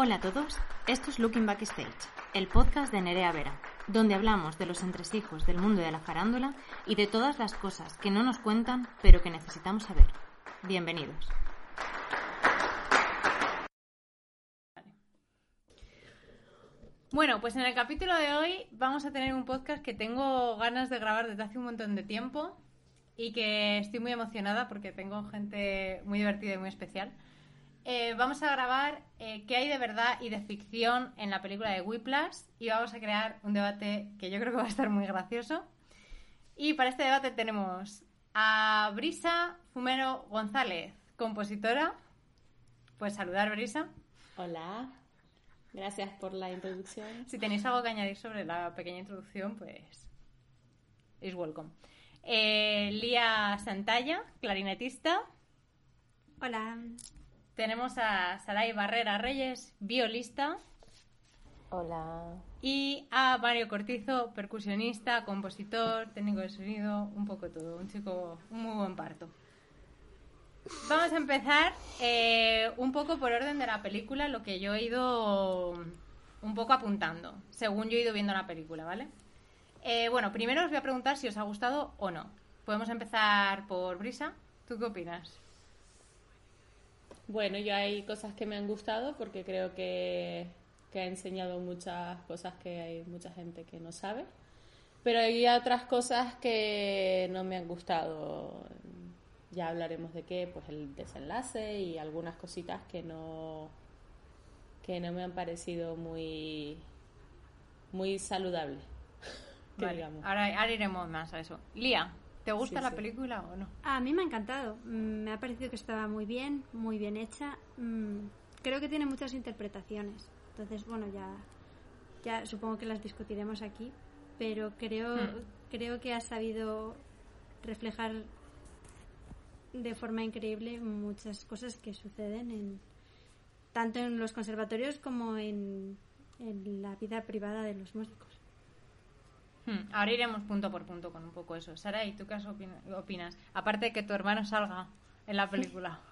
Hola a todos, esto es Looking Backstage, el podcast de Nerea Vera, donde hablamos de los entresijos del mundo de la farándula y de todas las cosas que no nos cuentan pero que necesitamos saber. Bienvenidos. Bueno, pues en el capítulo de hoy vamos a tener un podcast que tengo ganas de grabar desde hace un montón de tiempo y que estoy muy emocionada porque tengo gente muy divertida y muy especial. Eh, vamos a grabar eh, qué hay de verdad y de ficción en la película de Whiplash y vamos a crear un debate que yo creo que va a estar muy gracioso. Y para este debate tenemos a Brisa Fumero González, compositora. Pues saludar, Brisa. Hola, gracias por la introducción. Si tenéis algo que añadir sobre la pequeña introducción, pues es welcome. Eh, Lía Santalla, clarinetista. Hola. Tenemos a Saray Barrera Reyes, violista. Hola. Y a Mario Cortizo, percusionista, compositor, técnico de sonido, un poco todo. Un chico, un muy buen parto. Vamos a empezar eh, un poco por orden de la película, lo que yo he ido un poco apuntando, según yo he ido viendo la película, ¿vale? Eh, bueno, primero os voy a preguntar si os ha gustado o no. Podemos empezar por Brisa. ¿Tú qué opinas? Bueno, yo hay cosas que me han gustado porque creo que, que ha enseñado muchas cosas que hay mucha gente que no sabe. Pero hay otras cosas que no me han gustado. Ya hablaremos de qué, pues el desenlace y algunas cositas que no que no me han parecido muy muy saludables. Vale, ahora, ahora iremos más a eso. Lía, ¿te gusta Sí, la sí. película o no? A mí me ha encantado. Mm, Me ha parecido que estaba muy bien, muy bien hecha. Mm, Creo que tiene muchas interpretaciones. Entonces, bueno, ya, ya supongo que las discutiremos aquí. Pero creo, Hmm. creo que ha sabido reflejar de forma increíble muchas cosas que suceden en tanto en los conservatorios como en, en la vida privada de los músicos. Hmm, Ahora iremos punto por punto con un poco eso. Saray, ¿tú qué opinas? Aparte de que tu hermano salga en la película.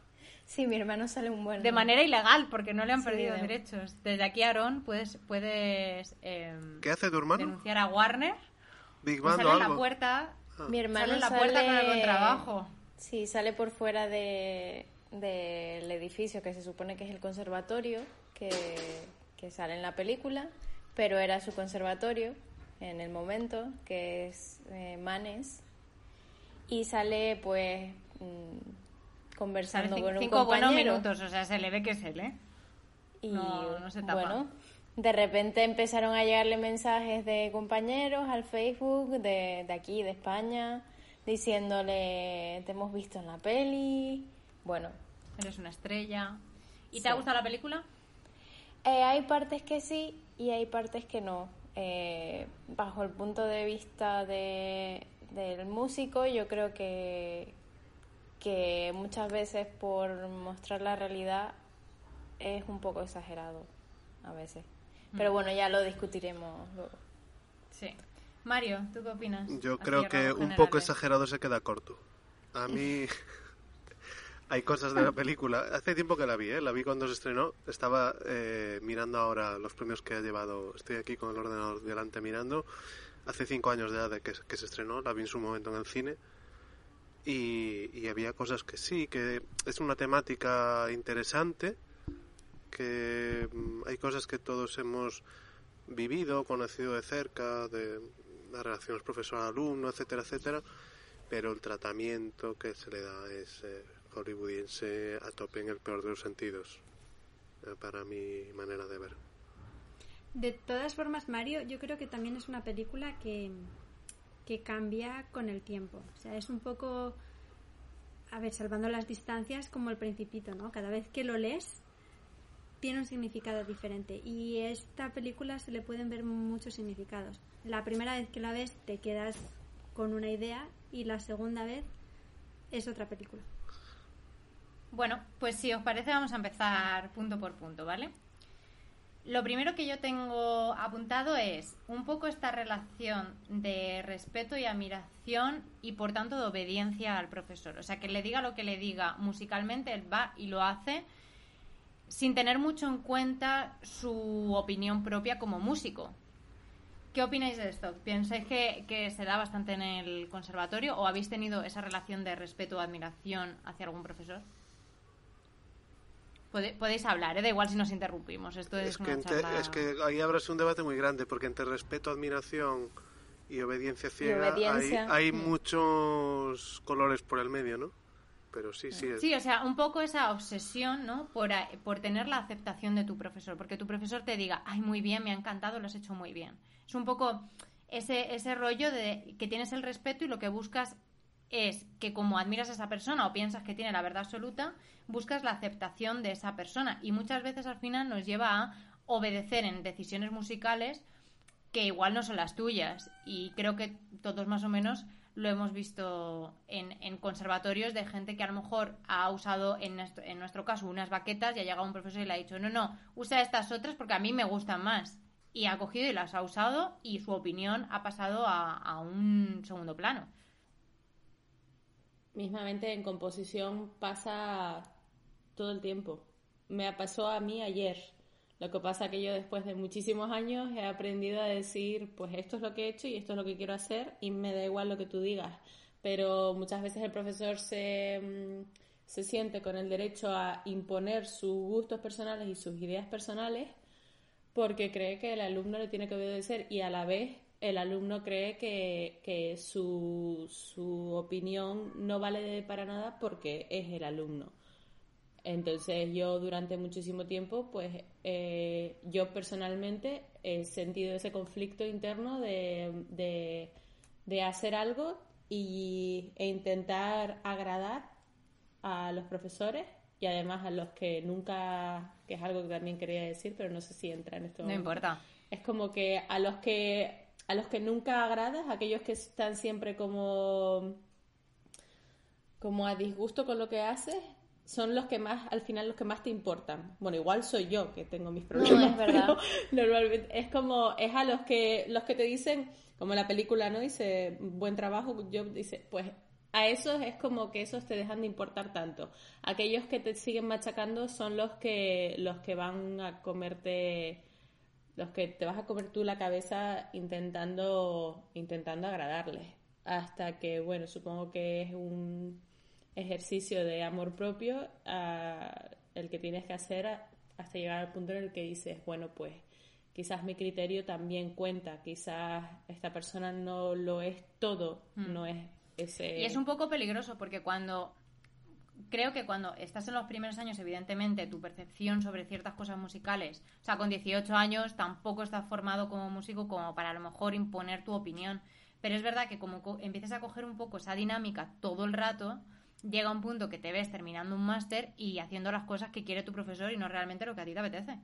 Sí, mi hermano sale un buen. De manera ilegal, porque no le han Sí, perdido de- derechos. Desde aquí, Aaron, puedes, puedes em, ¿Qué hace tu hermano? denunciar a Warner. ¿Big Band sale o en la algo? puerta. Mi hermano sale en la sale... puerta con el contrabajo. Sí, sale por fuera de del edificio que se supone que es el conservatorio que, que sale en la película, pero era su conservatorio en el momento, que es eh, Manes, y sale pues mm, conversando con un cinco buenos compañero. minutos, o sea, se le ve que es él, ¿eh? Y No, no se tapa. bueno, de repente empezaron a llegarle mensajes de compañeros al Facebook de, de aquí, de España, diciéndole, te hemos visto en la peli. Bueno, Eres una estrella. ¿Y te ha gustado la película? eh, hay partes que sí y hay partes que no. Eh, bajo el punto de vista de, del músico, yo creo que, que muchas veces por mostrar la realidad es un poco exagerado, a veces. Pero bueno, ya lo discutiremos luego. Sí. Mario, ¿tú qué opinas? Yo Así creo que un poco exagerado se queda corto. A mí hay cosas de la película. Hace tiempo que la vi, ¿eh? La vi cuando se estrenó. Estaba eh, mirando ahora los premios que ha llevado. Estoy aquí con el ordenador delante mirando. Hace cinco años edad de que, que se estrenó. La vi en su momento en el cine. Y, y había cosas que sí, que es una temática interesante. Que mm, hay cosas que todos hemos vivido, conocido de cerca, de las relaciones profesor-alumno, etcétera, etcétera, pero el tratamiento que se le da es eh, hollywoodiense a tope en el peor de los sentidos, eh, para mi manera de ver. De todas formas, Mario, yo creo que también es una película que, que cambia con el tiempo. O sea, es un poco, a ver, salvando las distancias, como el principito, ¿no? Cada vez que lo lees, tiene un significado diferente y esta película se le pueden ver muchos significados. La primera vez que la ves te quedas con una idea y la segunda vez es otra película. Bueno, pues si os parece vamos a empezar punto por punto, ¿vale? Lo primero que yo tengo apuntado es un poco esta relación de respeto y admiración y por tanto de obediencia al profesor. O sea, que le diga lo que le diga musicalmente, él va y lo hace sin tener mucho en cuenta su opinión propia como músico. ¿Qué opináis de esto? ¿Pensáis que, que se da bastante en el conservatorio o habéis tenido esa relación de respeto o admiración hacia algún profesor? Podéis hablar, ¿eh? da igual si nos interrumpimos. Esto es, que es que ahí habrá un debate muy grande, porque entre respeto, admiración y obediencia ciega Hay, mm. muchos colores por el medio, ¿no? Pero sí, sí. Sí, o sea, un poco esa obsesión, ¿no? Por, por tener la aceptación de tu profesor, porque tu profesor te diga, ay, muy bien, me ha encantado, lo has hecho muy bien. Es un poco ese, ese rollo de que tienes el respeto y lo que buscas es que como admiras a esa persona o piensas que tiene la verdad absoluta, buscas la aceptación de esa persona. Y muchas veces al final nos lleva a obedecer en decisiones musicales que igual no son las tuyas. Y creo que todos más o menos lo hemos visto en, conservatorios de gente que a lo mejor ha usado en nuestro, en nuestro caso unas baquetas y ha llegado un profesor y le ha dicho no, no, usa estas otras porque a mí me gustan más y ha cogido y las ha usado y su opinión ha pasado a un segundo plano mismamente en composición pasa todo el tiempo. Me pasó a mí ayer. Lo que pasa que yo después de muchísimos años he aprendido a decir, pues esto es lo que he hecho y esto es lo que quiero hacer y me da igual lo que tú digas. Pero muchas veces el profesor se, mm, se siente con el derecho a imponer sus gustos personales y sus ideas personales porque cree que el alumno le tiene que obedecer y a la vez el alumno cree que, su, su, opinión no vale para nada porque es el alumno. Entonces yo durante muchísimo tiempo, pues eh, yo personalmente he sentido ese conflicto interno de, de, hacer algo y, e intentar agradar a los profesores y además a los que nunca, que es algo que también quería decir, pero no sé si entra en esto. No importa. Es como que a los que a los que nunca agradas, aquellos que están siempre como, como a disgusto con lo que haces, son los que más, al final, los que más te importan. Bueno, igual soy yo que tengo mis problemas. No, es verdad. normalmente es como, es a los que, los que te dicen, como la película, ¿no? Dice, buen trabajo, yo dice, pues a esos es como que esos te dejan de importar tanto. Aquellos que te siguen machacando son los que, los que van a comerte los que te vas a comer tú la cabeza intentando, intentando agradarles. Hasta que, bueno, supongo que es un ejercicio de amor propio el que tienes que hacer hasta llegar al punto en el que dices, bueno, pues quizás mi criterio también cuenta, quizás esta persona no lo es todo, mm. no es ese... Y es un poco peligroso porque cuando creo que cuando estás en los primeros años, evidentemente, tu percepción sobre ciertas cosas musicales, o sea, con 18 años tampoco estás formado como músico como para a lo mejor imponer tu opinión. Pero es verdad que como empiezas a coger un poco esa dinámica todo el rato, llega un punto que te ves terminando un máster y haciendo las cosas que quiere tu profesor y no realmente lo que a ti te apetece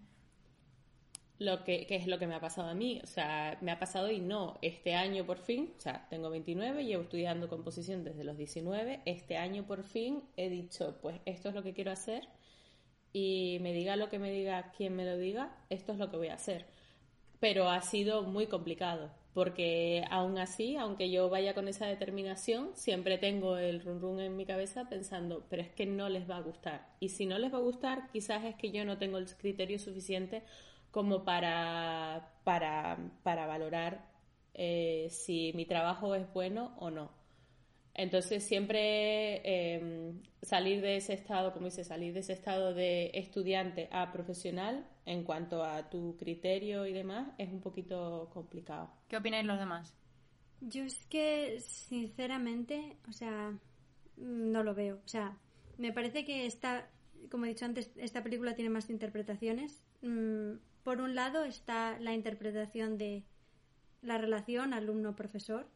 lo que, es lo que me ha pasado a mí. O sea, me ha pasado y no, este año por fin, o sea, tengo 29, llevo estudiando composición desde los 19, este año por fin he dicho, pues esto es lo que quiero hacer y me diga lo que me diga quien me lo diga, esto es lo que voy a hacer. Pero ha sido muy complicado, porque aún así, aunque yo vaya con esa determinación, siempre tengo el run run en mi cabeza pensando, pero es que no les va a gustar. Y si no les va a gustar, quizás es que yo no tengo el criterio suficiente como para, para, para valorar eh, si mi trabajo es bueno o no. Entonces siempre em, salir de ese estado, como dice, salir de ese estado de estudiante a profesional en cuanto a tu criterio y demás es un poquito complicado. ¿Qué opináis los demás? Yo es que sinceramente, o sea, no lo veo. O sea, me parece que esta, como he dicho antes, esta película tiene más interpretaciones. Mm, por un lado está la interpretación de la relación alumno-profesor,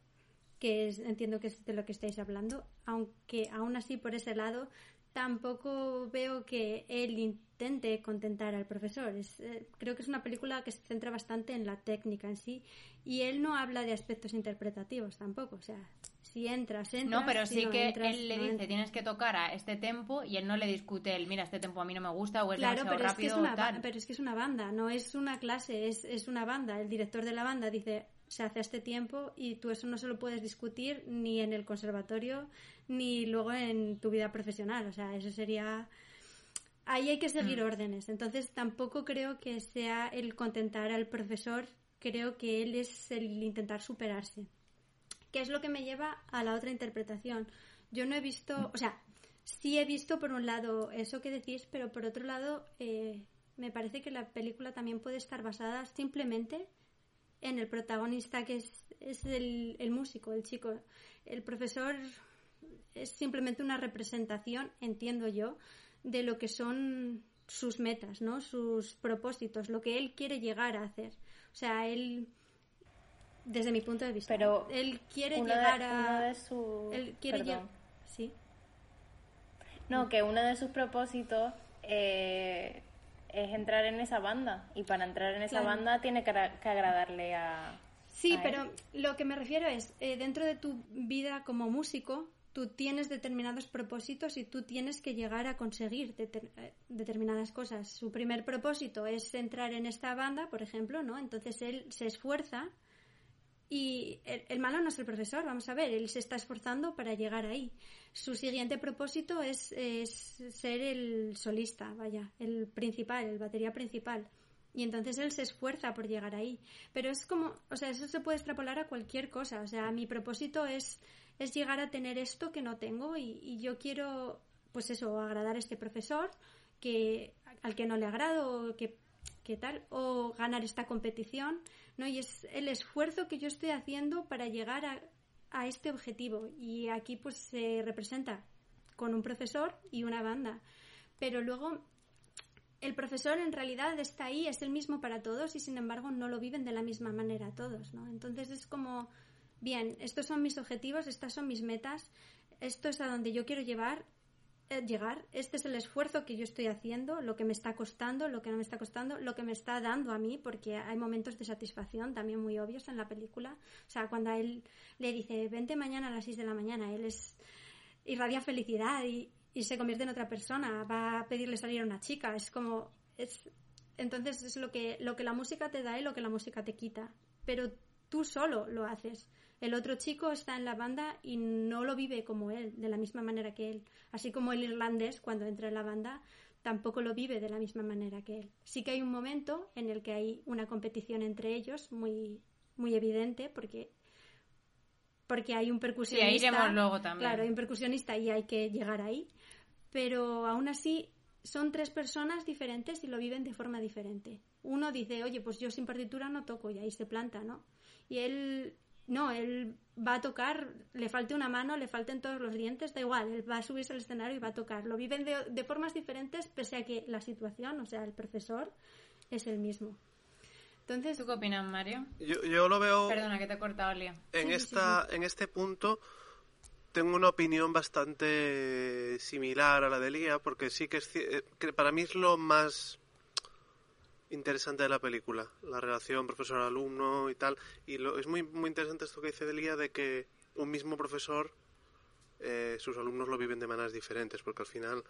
que entiendo que es de lo que estáis hablando, aunque aún así por ese lado tampoco veo que él intente contentar al profesor. Es, eh, creo que es una película que se centra bastante en la técnica en sí y él no habla de aspectos interpretativos tampoco. O sea, si entras, entras. No, pero si sí no que entras, él le no dice, entras. tienes que tocar a este tempo y él no le discute el, mira, este tempo a mí no me gusta o es Claro, demasiado pero es, que es rápido una, tal. pero es que es una banda, no es una clase, es, es una banda. El director de la banda dice, se hace a este tiempo y tú eso no se lo puedes discutir ni en el conservatorio ni luego en tu vida profesional. O sea, eso sería... Ahí hay que seguir órdenes. Entonces tampoco creo que sea el contentar al profesor, creo que él es el intentar superarse. ¿Qué es lo que me lleva a la otra interpretación? Yo no he visto, o sea, sí he visto por un lado eso que decís, pero por otro lado eh, me parece que la película también puede estar basada simplemente en el protagonista que es, es el, el músico, el chico. El profesor es simplemente una representación, entiendo yo, de lo que son sus metas, ¿no? Sus propósitos, lo que él quiere llegar a hacer. O sea, él desde mi punto de vista, Pero él quiere uno de- llegar a uno de sus- él quiere llegar sí. No, que uno de sus propósitos eh, es entrar en esa banda. Y para entrar en esa Claro. banda tiene que, agra- que agradarle a. Sí, a pero él. lo que me refiero es, eh, dentro de tu vida como músico, tú tienes determinados propósitos y tú tienes que llegar a conseguir deter- eh, determinadas cosas. Su primer propósito es entrar en esta banda, por ejemplo, ¿no? Entonces él se esfuerza y el, malo no es el profesor, vamos a ver, él se está esforzando para llegar ahí. Su siguiente propósito es, ser el solista, vaya, el principal, el batería principal. Y entonces él se esfuerza por llegar ahí. Pero es como, o sea, eso se puede extrapolar a cualquier cosa. O sea, mi propósito es, es llegar a tener esto que no tengo y, y yo quiero, pues eso, agradar a este profesor que al que no le agrado que, que tal, o ganar esta competición, ¿no? Y es el esfuerzo que yo estoy haciendo para llegar a, a este objetivo. Y aquí pues se representa con un profesor y una banda. Pero luego el profesor en realidad está ahí, es el mismo para todos y sin embargo no lo viven de la misma manera todos, ¿no? Entonces es como, bien, estos son mis objetivos, estas son mis metas, esto es a donde yo quiero llevar, llegar, este es el esfuerzo que yo estoy haciendo, lo que me está costando, lo que no me está costando, lo que me está dando a mí, porque hay momentos de satisfacción también muy obvios en la película. O sea, cuando a él le dice, vente mañana a las 6 de la mañana, él es irradia felicidad y, y se convierte en otra persona, va a pedirle salir a una chica, es como es entonces es lo que lo que la música te da y lo que la música te quita, pero tú solo lo haces. El otro chico está en la banda y no lo vive como él, de la misma manera que él, así como el irlandés cuando entra en la banda tampoco lo vive de la misma manera que él. Sí que hay un momento en el que hay una competición entre ellos muy muy evidente porque porque hay un percusionista. iremos luego también. Claro, hay un percusionista y hay que llegar ahí. Pero aún así son tres personas diferentes y lo viven de forma diferente. Uno dice, oye, pues yo sin partitura no toco y ahí se planta, ¿no? Y él, no, él va a tocar, le falte una mano, le falten todos los dientes, da igual, él va a subirse al escenario y va a tocar. Lo viven de, de formas diferentes pese a que la situación, o sea, el profesor, es el mismo. Entonces, ¿Tú qué opinas, Mario? Yo, yo lo veo Perdona que te he cortado, Lía. en sí, esta en este punto tengo una opinión bastante similar a la de Lía porque sí que, es, eh, que para mí es lo más interesante de la película la relación profesor alumno y tal y lo, es muy muy interesante esto que dice de Lía de que un mismo profesor eh, sus alumnos lo viven de maneras diferentes porque al final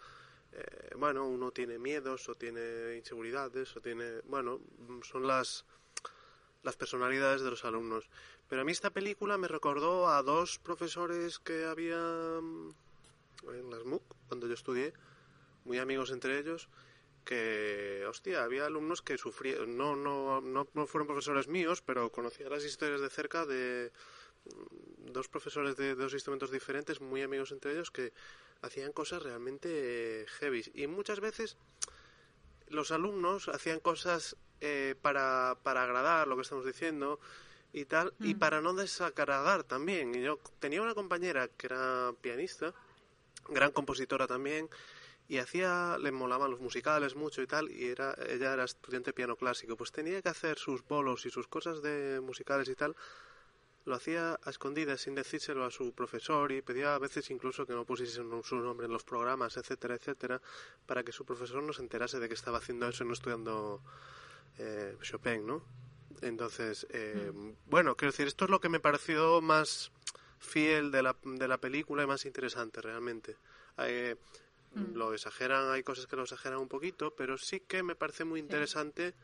eh, bueno uno tiene miedos o tiene inseguridades o tiene bueno son las las personalidades de los alumnos. Pero a mí esta película me recordó a dos profesores que había en las MOOC, cuando yo estudié, muy amigos entre ellos, que, hostia, había alumnos que sufrían, no, no, no, no fueron profesores míos, pero conocía las historias de cerca de mm, dos profesores de dos instrumentos diferentes, muy amigos entre ellos, que hacían cosas realmente heavy. Y muchas veces los alumnos hacían cosas eh, para, para agradar lo que estamos diciendo y tal, y para no desagradar también. Y yo tenía una compañera que era pianista, gran compositora también, y hacía, le molaban los musicales mucho y tal, y era, ella era estudiante de piano clásico, pues tenía que hacer sus bolos y sus cosas de musicales y tal, lo hacía a escondidas sin decírselo a su profesor y pedía a veces incluso que no pusiesen su nombre en los programas, etcétera, etcétera, para que su profesor no se enterase de que estaba haciendo eso y no estudiando eh, Chopin, ¿no? Entonces, eh, bueno, quiero decir, esto es lo que me pareció más fiel de la, de la película y más interesante realmente. Eh, Lo exageran, hay cosas que lo exageran un poquito, pero sí que me parece muy interesante.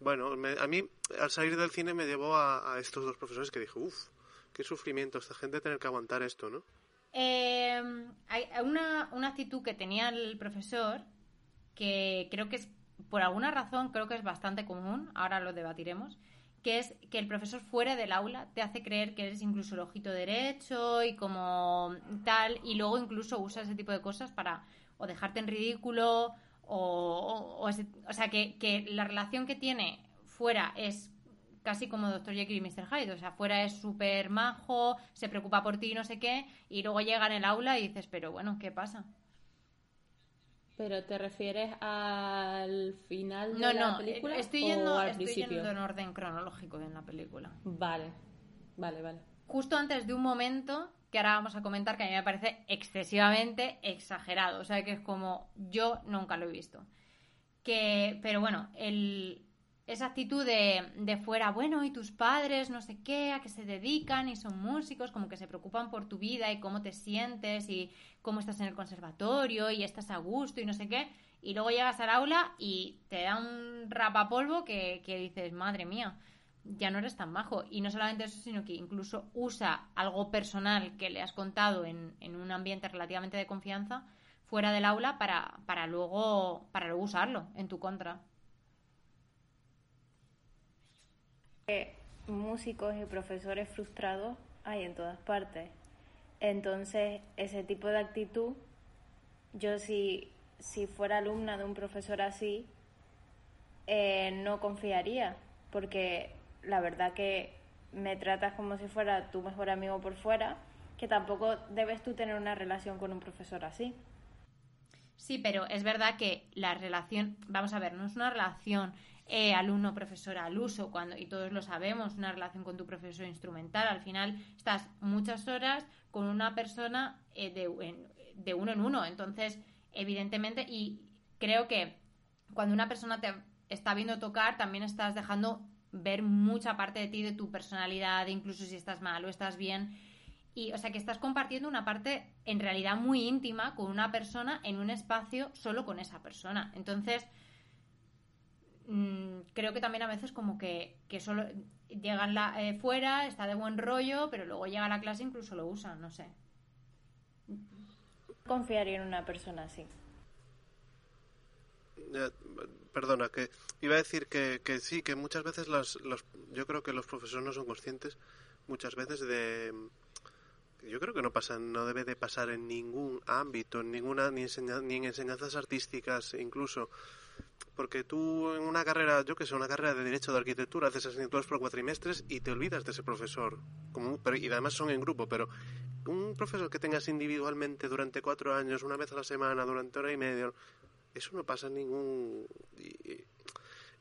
Bueno, me- a mí al salir del cine me llevó a, a estos dos profesores que dije, uff, qué sufrimiento esta gente tener que aguantar esto, ¿no? Eh, hay una, una actitud que tenía el profesor que creo que es, por alguna razón, creo que es bastante común, ahora lo debatiremos, que es que el profesor fuera del aula te hace creer que eres incluso el ojito derecho y como tal, y luego incluso usa ese tipo de cosas para o dejarte en ridículo o, o- o ese- o sea, que, que la relación que tiene fuera es casi como Dr. Jekyll y Mr. Hyde. O sea, fuera es súper majo, se preocupa por ti y no sé qué, y luego llega en el aula y dices, pero bueno, ¿qué pasa? ¿Pero te refieres al final de No, la no, película estoy o yendo, al estoy principio? yendo en orden cronológico en la película. Vale, vale, vale. Justo antes de un momento que ahora vamos a comentar que a mí me parece excesivamente exagerado. O sea, que es como yo nunca lo he visto. Que, pero bueno, el, esa actitud de, de fuera, bueno, y tus padres, no sé qué, a qué se dedican y son músicos, como que se preocupan por tu vida y cómo te sientes y cómo estás en el conservatorio y estás a gusto y no sé qué. Y luego llegas al aula y te da un rapapolvo que, que dices, madre mía, ya no eres tan majo. Y no solamente eso, sino que incluso usa algo personal que le has contado en, en un ambiente relativamente de confianza fuera del aula para, para, luego, para luego usarlo en tu contra. Músicos y profesores frustrados hay en todas partes. Entonces, ese tipo de actitud, yo si, si fuera alumna de un profesor así, eh, no confiaría, porque la verdad que me tratas como si fuera tu mejor amigo por fuera, que tampoco debes tú tener una relación con un profesor así. Sí, pero es verdad que la relación, vamos a ver, no es una relación eh, alumno-profesor al uso, cuando, y todos lo sabemos, una relación con tu profesor instrumental. Al final estás muchas horas con una persona eh, de, de uno en uno. Entonces, evidentemente, y creo que cuando una persona te está viendo tocar, también estás dejando ver mucha parte de ti, de tu personalidad, incluso si estás mal o estás bien. Y, o sea, que estás compartiendo una parte en realidad muy íntima con una persona en un espacio solo con esa persona. Entonces, mm, creo que también a veces como que, que solo llegan la, eh, fuera, está de buen rollo, pero luego llega a la clase e incluso lo usan, no sé. Confiaría en una persona así. Ya, perdona, que iba a decir que, que sí, que muchas veces los, los, yo creo que los profesores no son conscientes muchas veces de... Yo creo que no pasa, no debe de pasar en ningún ámbito, en ninguna, ni, enseña- ni en enseñanzas artísticas incluso. Porque tú en una carrera, yo que sé, una carrera de Derecho de Arquitectura, haces asignaturas por cuatrimestres y te olvidas de ese profesor. Como, pero, y además son en grupo, pero un profesor que tengas individualmente durante cuatro años, una vez a la semana, durante hora y media, eso no pasa ningún y,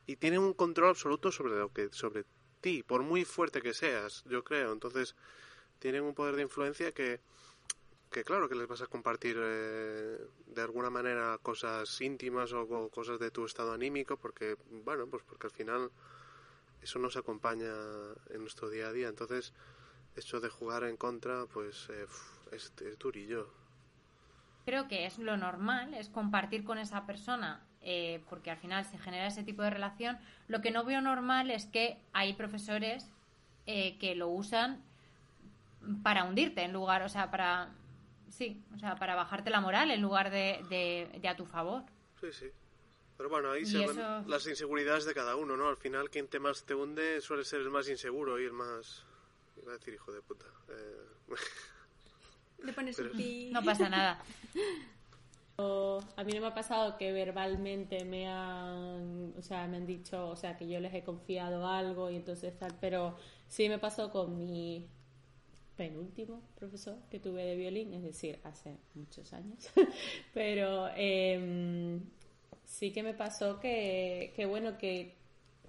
y tiene un control absoluto sobre lo que sobre ti por muy fuerte que seas yo creo entonces tienen un poder de influencia que que claro que les vas a compartir eh, de alguna manera cosas íntimas o, cosas de tu estado anímico porque bueno pues porque al final eso nos acompaña en nuestro día a día entonces eso de jugar en contra pues eh, es, es durillo Creo que es lo normal, es compartir con esa persona, eh, porque al final se genera ese tipo de relación. Lo que no veo normal es que hay profesores eh, que lo usan para hundirte en lugar, o sea, para sí, o sea, para bajarte la moral en lugar de, de, de a tu favor. Sí, sí. Pero bueno, ahí Y se eso- ven las inseguridades de cada uno, ¿no? Al final, quien te más te hunde suele ser el más inseguro y el más... Iba a decir hijo de puta. Eh, Le pones Pero- un pi. No pasa nada. O a mí no me ha pasado que verbalmente me han, o sea, me han dicho, o sea, que yo les he confiado algo y entonces tal, pero sí me pasó con mi penúltimo profesor que tuve de violín, es decir, hace muchos años, pero em, sí que me pasó que, que bueno, que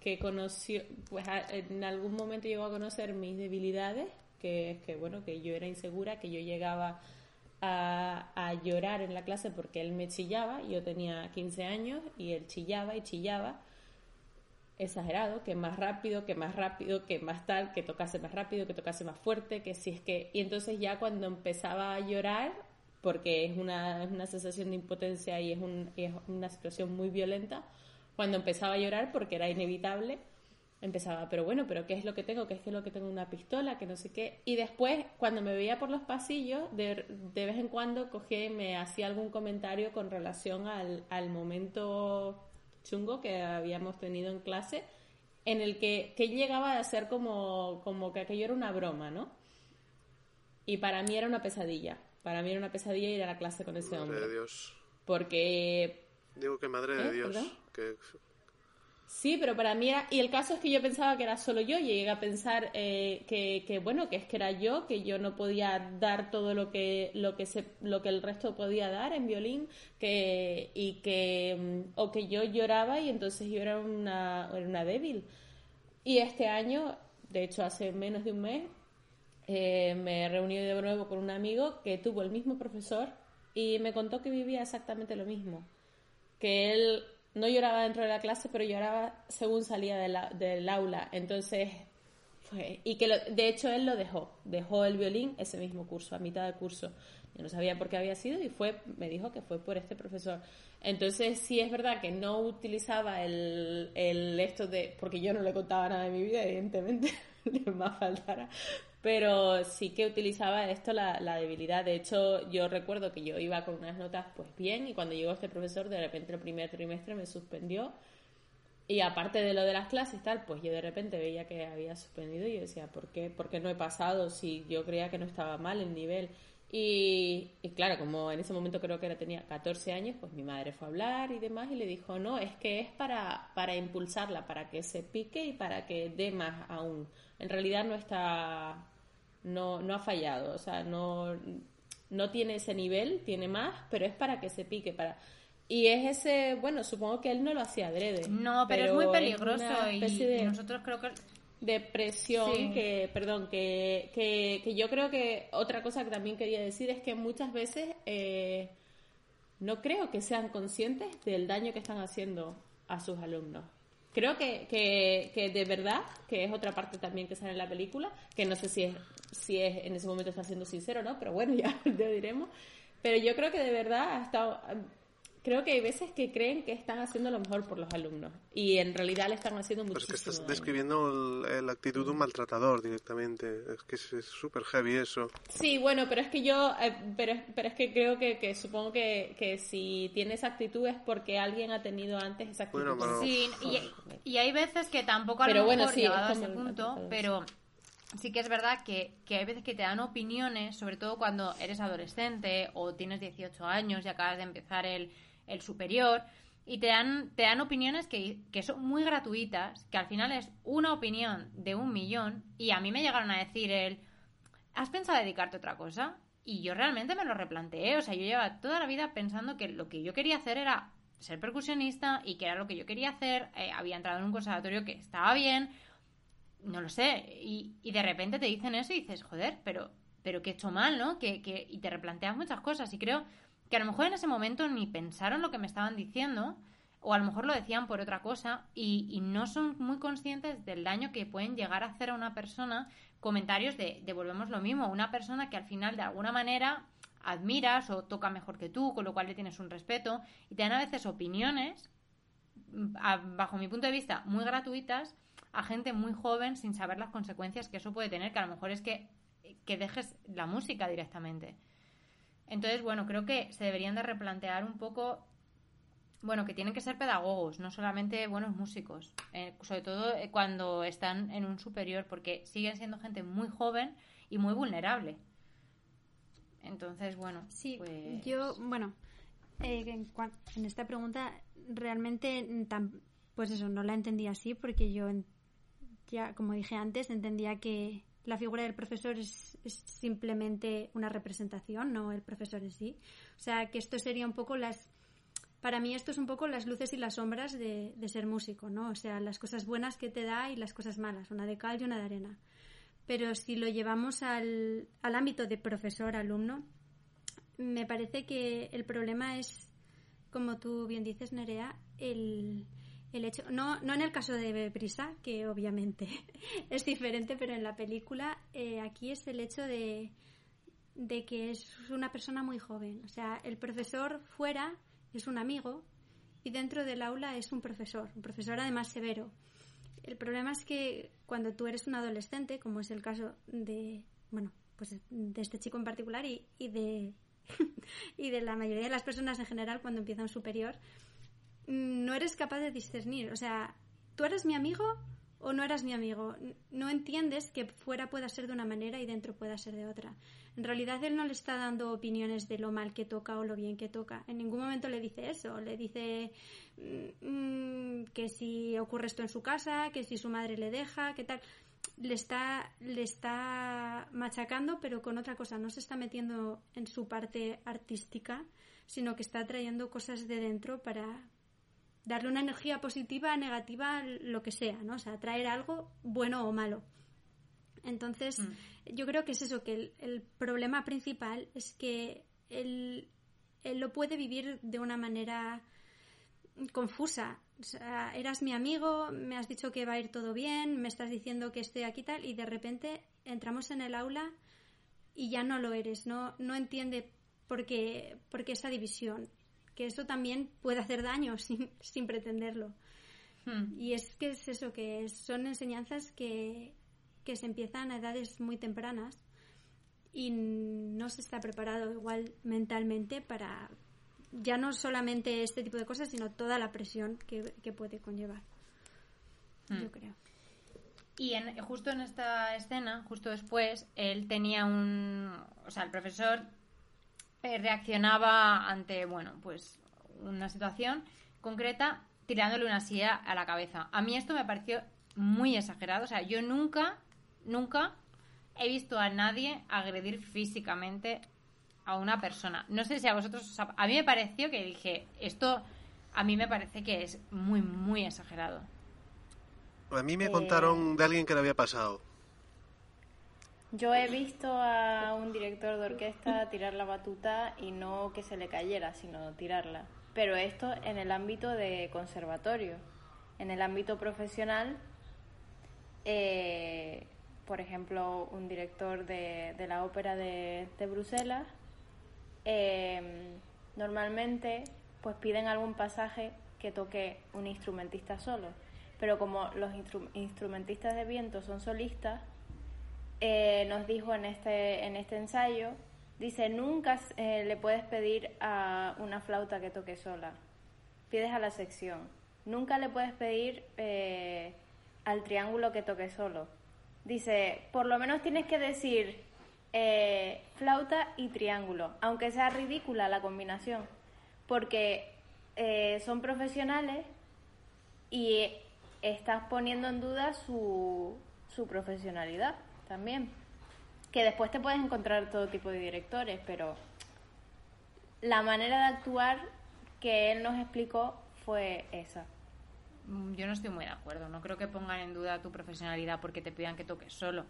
que conoció, pues en algún momento llegó a conocer mis debilidades, que es que, bueno, que yo era insegura, que yo llegaba a, a llorar en la clase porque él me chillaba, yo tenía 15 años y él chillaba y chillaba, exagerado, que más rápido, que más rápido, que más tal, que tocase más rápido, que tocase más fuerte, que si es que... Y entonces ya cuando empezaba a llorar, porque es una, es una sensación de impotencia y es, un- es una situación muy violenta, cuando empezaba a llorar, porque era inevitable, empezaba, pero bueno, pero ¿qué es lo que tengo? ¿Qué es que lo que tengo una pistola? Que no sé qué. Y después, cuando me veía por los pasillos, de, de vez en cuando cogía y me hacía algún comentario con relación al, al momento chungo que habíamos tenido en clase, en el que, que llegaba a ser como, como que aquello era una broma, ¿no? Y para mí era una pesadilla. Para mí era una pesadilla ir a la clase con ese Madre hombre. de Dios. Porque Digo que madre ¿Eh? de Dios. ¿Perdón? Que... Sí, pero para mí era... Y el caso es que yo pensaba que era solo yo. Llegué a pensar eh, que, que, bueno, que es que era yo, que yo no podía dar todo lo que, lo que, se, lo que el resto podía dar en violín, que, y que... mm, O que yo lloraba y entonces yo era una, era una débil. Y este año, de hecho hace menos de un mes, eh, me reuní de nuevo con un amigo que tuvo el mismo profesor y me contó que vivía exactamente lo mismo. Que él no lloraba dentro de la clase, pero lloraba según salía del aula. Entonces, fue, y que lo- de hecho él lo dejó, dejó el violín ese mismo curso, a mitad de curso. Yo no sabía por qué había sido y fue, me dijo que fue por este profesor. Entonces, sí es verdad que no utilizaba el, el esto de, porque yo no le contaba nada de mi vida, evidentemente, ni más faltara, pero sí que utilizaba esto la, la debilidad. De hecho, yo recuerdo que yo iba con unas notas pues bien y cuando llegó este profesor, de repente el primer trimestre me suspendió y aparte de lo de las clases tal, pues yo de repente veía que había suspendido y yo decía, ¿por qué, ¿Por qué no he pasado si yo creía que no estaba mal el nivel? Y, y claro, como en ese momento creo que era, tenía 14 años, pues mi madre fue a hablar y demás y le dijo, no, es que es para, para impulsarla, para que se pique y para que dé más aún. En realidad no está, no, no ha fallado, o sea, no, no tiene ese nivel, tiene más, pero es para que se pique, para... Y es ese, bueno, supongo que él no lo hacía adrede. No, pero, es muy peligroso y, especie de y nosotros creo que depresión Sí. que, perdón, que, que, que yo creo que otra cosa que también quería decir es que muchas veces eh, no creo que sean conscientes del daño que están haciendo a sus alumnos. Creo que, que, que de verdad, que es otra parte también que sale en la película, que no sé si es, si es en ese momento está siendo sincero o no, pero bueno, ya lo diremos. Pero yo creo que de verdad ha estado, creo que hay veces que creen que están haciendo lo mejor por los alumnos y en realidad le están haciendo Pues muchísimo que estás describiendo la actitud de un maltratador directamente. Es que es súper heavy eso. Sí, bueno, pero es que yo, eh, pero, pero es que creo que, que supongo que, que si tiene esa actitud es porque alguien ha tenido antes esa actitud. Bueno, pero- con- Sí, y, y hay veces que tampoco a Pero lo bueno, mejor sí, llegado es a ese el punto, pero sí que es verdad que, que hay veces que te dan opiniones, sobre todo cuando eres adolescente o tienes 18 años y acabas de empezar el, el superior, y te dan, te dan opiniones que, que son muy gratuitas, que al final es una opinión de un millón, y a mí me llegaron a decir el, ¿has pensado dedicarte a otra cosa? Y yo realmente me lo replanteé, o sea, yo llevaba toda la vida pensando que lo que yo quería hacer era ser percusionista y que era lo que yo quería hacer, eh, había entrado en un conservatorio que estaba bien, no lo sé, y, y de repente te dicen eso y dices, joder, pero, pero que he hecho mal, ¿no? Que, que, y te replanteas muchas cosas y creo que a lo mejor en ese momento ni pensaron lo que me estaban diciendo o a lo mejor lo decían por otra cosa y, no son muy conscientes del daño que pueden llegar a hacer a una persona comentarios de, de volvemos lo mismo, una persona que al final de alguna manera admiras o toca mejor que tú, con lo cual le tienes un respeto y te dan a veces opiniones mm, a- bajo mi punto de vista, muy gratuitas a gente muy joven sin saber las consecuencias que eso puede tener, que a lo mejor es que, que dejes la música directamente. Entonces, bueno, creo que se deberían de replantear un poco, bueno, que tienen que ser pedagogos, no solamente buenos músicos, eh, sobre todo eh, cuando están en un superior, porque siguen siendo gente muy joven y muy vulnerable. Entonces, bueno, Sí, pues... yo, bueno, eh, en, en esta pregunta realmente tam- pues eso, no la entendí así porque yo ya, como dije antes, entendía que la figura del profesor es, simplemente una representación, no el profesor en sí. O sea, que esto sería un poco las para mí esto es un poco las luces y las sombras de, de ser músico, ¿no? O sea, las cosas buenas que te da y las cosas malas, una de cal y una de arena. Pero si lo llevamos al, al ámbito de profesor-alumno, me parece que el problema es, como tú bien dices, Nerea, el, el hecho, no, no en el caso de Brisa, que obviamente es diferente, pero en la película eh, aquí es el hecho de, de que es una persona muy joven. O sea, el profesor fuera es un amigo y dentro del aula es un profesor, un profesor además severo. El problema es que cuando tú eres un adolescente, como es el caso de, bueno, pues de este chico en particular y, y de y de la mayoría de las personas en general cuando empiezan superior, no eres capaz de discernir. O sea, tú eres mi amigo o no eras mi amigo. No entiendes que fuera pueda ser de una manera y dentro pueda ser de otra. En realidad él no le está dando opiniones de lo mal que toca o lo bien que toca. En ningún momento le dice eso. Le dice mm, que si ocurre esto en su casa, que si su madre le deja, que tal. Le está, le está machacando, pero con otra cosa. No se está metiendo en su parte artística, sino que está trayendo cosas de dentro para, darle una energía positiva, negativa, lo que sea, ¿no? O sea, traer algo bueno o malo. Entonces, Mm. yo creo que es eso, que el, el problema principal es que él, él lo puede vivir de una manera confusa. O sea, eras mi amigo, me has dicho que va a ir todo bien, me estás diciendo que estoy aquí tal, y de repente entramos en el aula y ya no lo eres, no, no entiende por qué, por qué esa división que eso también puede hacer daño sin, sin pretenderlo. Hmm. Y es que es eso, que son enseñanzas que, que se empiezan a edades muy tempranas y no se está preparado igual mentalmente para ya no solamente este tipo de cosas, sino toda la presión que, que puede conllevar. Hmm. Yo creo. Y en, justo en esta escena, justo después, él tenía un... O sea, el profesor reaccionaba ante, bueno, pues una situación concreta tirándole una silla a la cabeza. A mí esto me pareció muy exagerado. O sea, yo nunca, nunca he visto a nadie agredir físicamente a una persona. No sé si a vosotros... os A mí me pareció que dije, esto a mí me parece que es muy, muy exagerado. A mí me Eh, contaron de alguien que le había pasado. Yo he visto a un director de orquesta tirar la batuta y no que se le cayera, sino tirarla. Pero esto en el ámbito de conservatorio. En el ámbito profesional, eh, por ejemplo, un director de, la ópera de, de Bruselas, eh, normalmente pues piden algún pasaje que toque un instrumentista solo. Pero como los instru- instrumentistas de viento son solistas, eh, nos dijo en este, en este ensayo, dice, nunca eh, le puedes pedir a una flauta que toque sola, pides a la sección. Nunca le puedes pedir eh, al triángulo que toque solo. Dice, por lo menos tienes que decir flauta y triángulo, aunque sea ridícula la combinación, porque son profesionales y estás poniendo en duda su, su profesionalidad también. Que después te puedes encontrar todo tipo de directores, pero la manera de actuar que él nos explicó fue esa. Mm, Yo no estoy muy de acuerdo. No creo que pongan en duda tu profesionalidad porque te pidan que toques solo.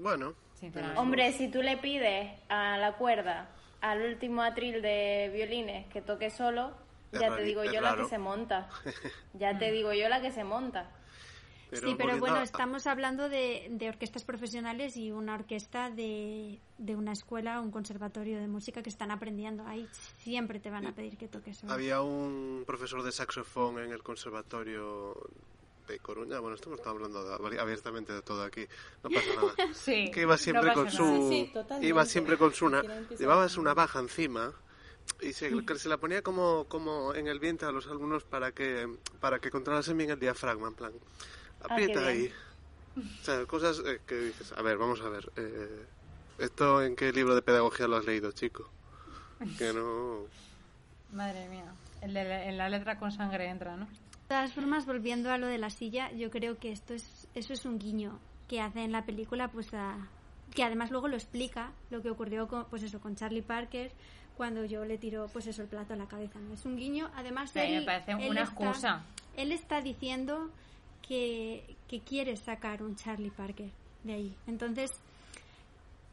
Bueno, Sinceramente. Hombre, si tú le pides a la cuerda, al último atril de violines que toque solo, Es ya te digo yo la que se monta. Ya te digo yo la que se monta. Sí, pero bueno, a- estamos hablando de, de orquestas profesionales y una orquesta de, de una escuela, un conservatorio de música que están aprendiendo. Ahí siempre te van a pedir que toques solo. Había un profesor de saxofón en el conservatorio de Coruña. Bueno, estamos hablando de- abiertamente de todo aquí. No pasa nada. Sí, que iba siempre no con su. Sí, iba siempre con su una, llevabas una baja encima y se, que se la ponía como como en el vientre a los alumnos para que para que controlasen bien el diafragma en plan aprieta qué ahí o sea cosas eh, que dices a ver vamos a ver eh, esto en qué libro de pedagogía lo has leído chico que no Madre mía. La- en la letra con sangre entra, ¿no? De todas formas, volviendo a lo de la silla, yo creo que esto es, eso es un guiño que hace en la película, pues a, que además luego lo explica lo que ocurrió con, pues eso, con Charlie Parker cuando yo le tiro pues eso el plato a la cabeza. ¿no? Es un guiño, además Sí, me parece él una está- excusa. él está diciendo que, que quiere sacar un Charlie Parker de ahí. Entonces,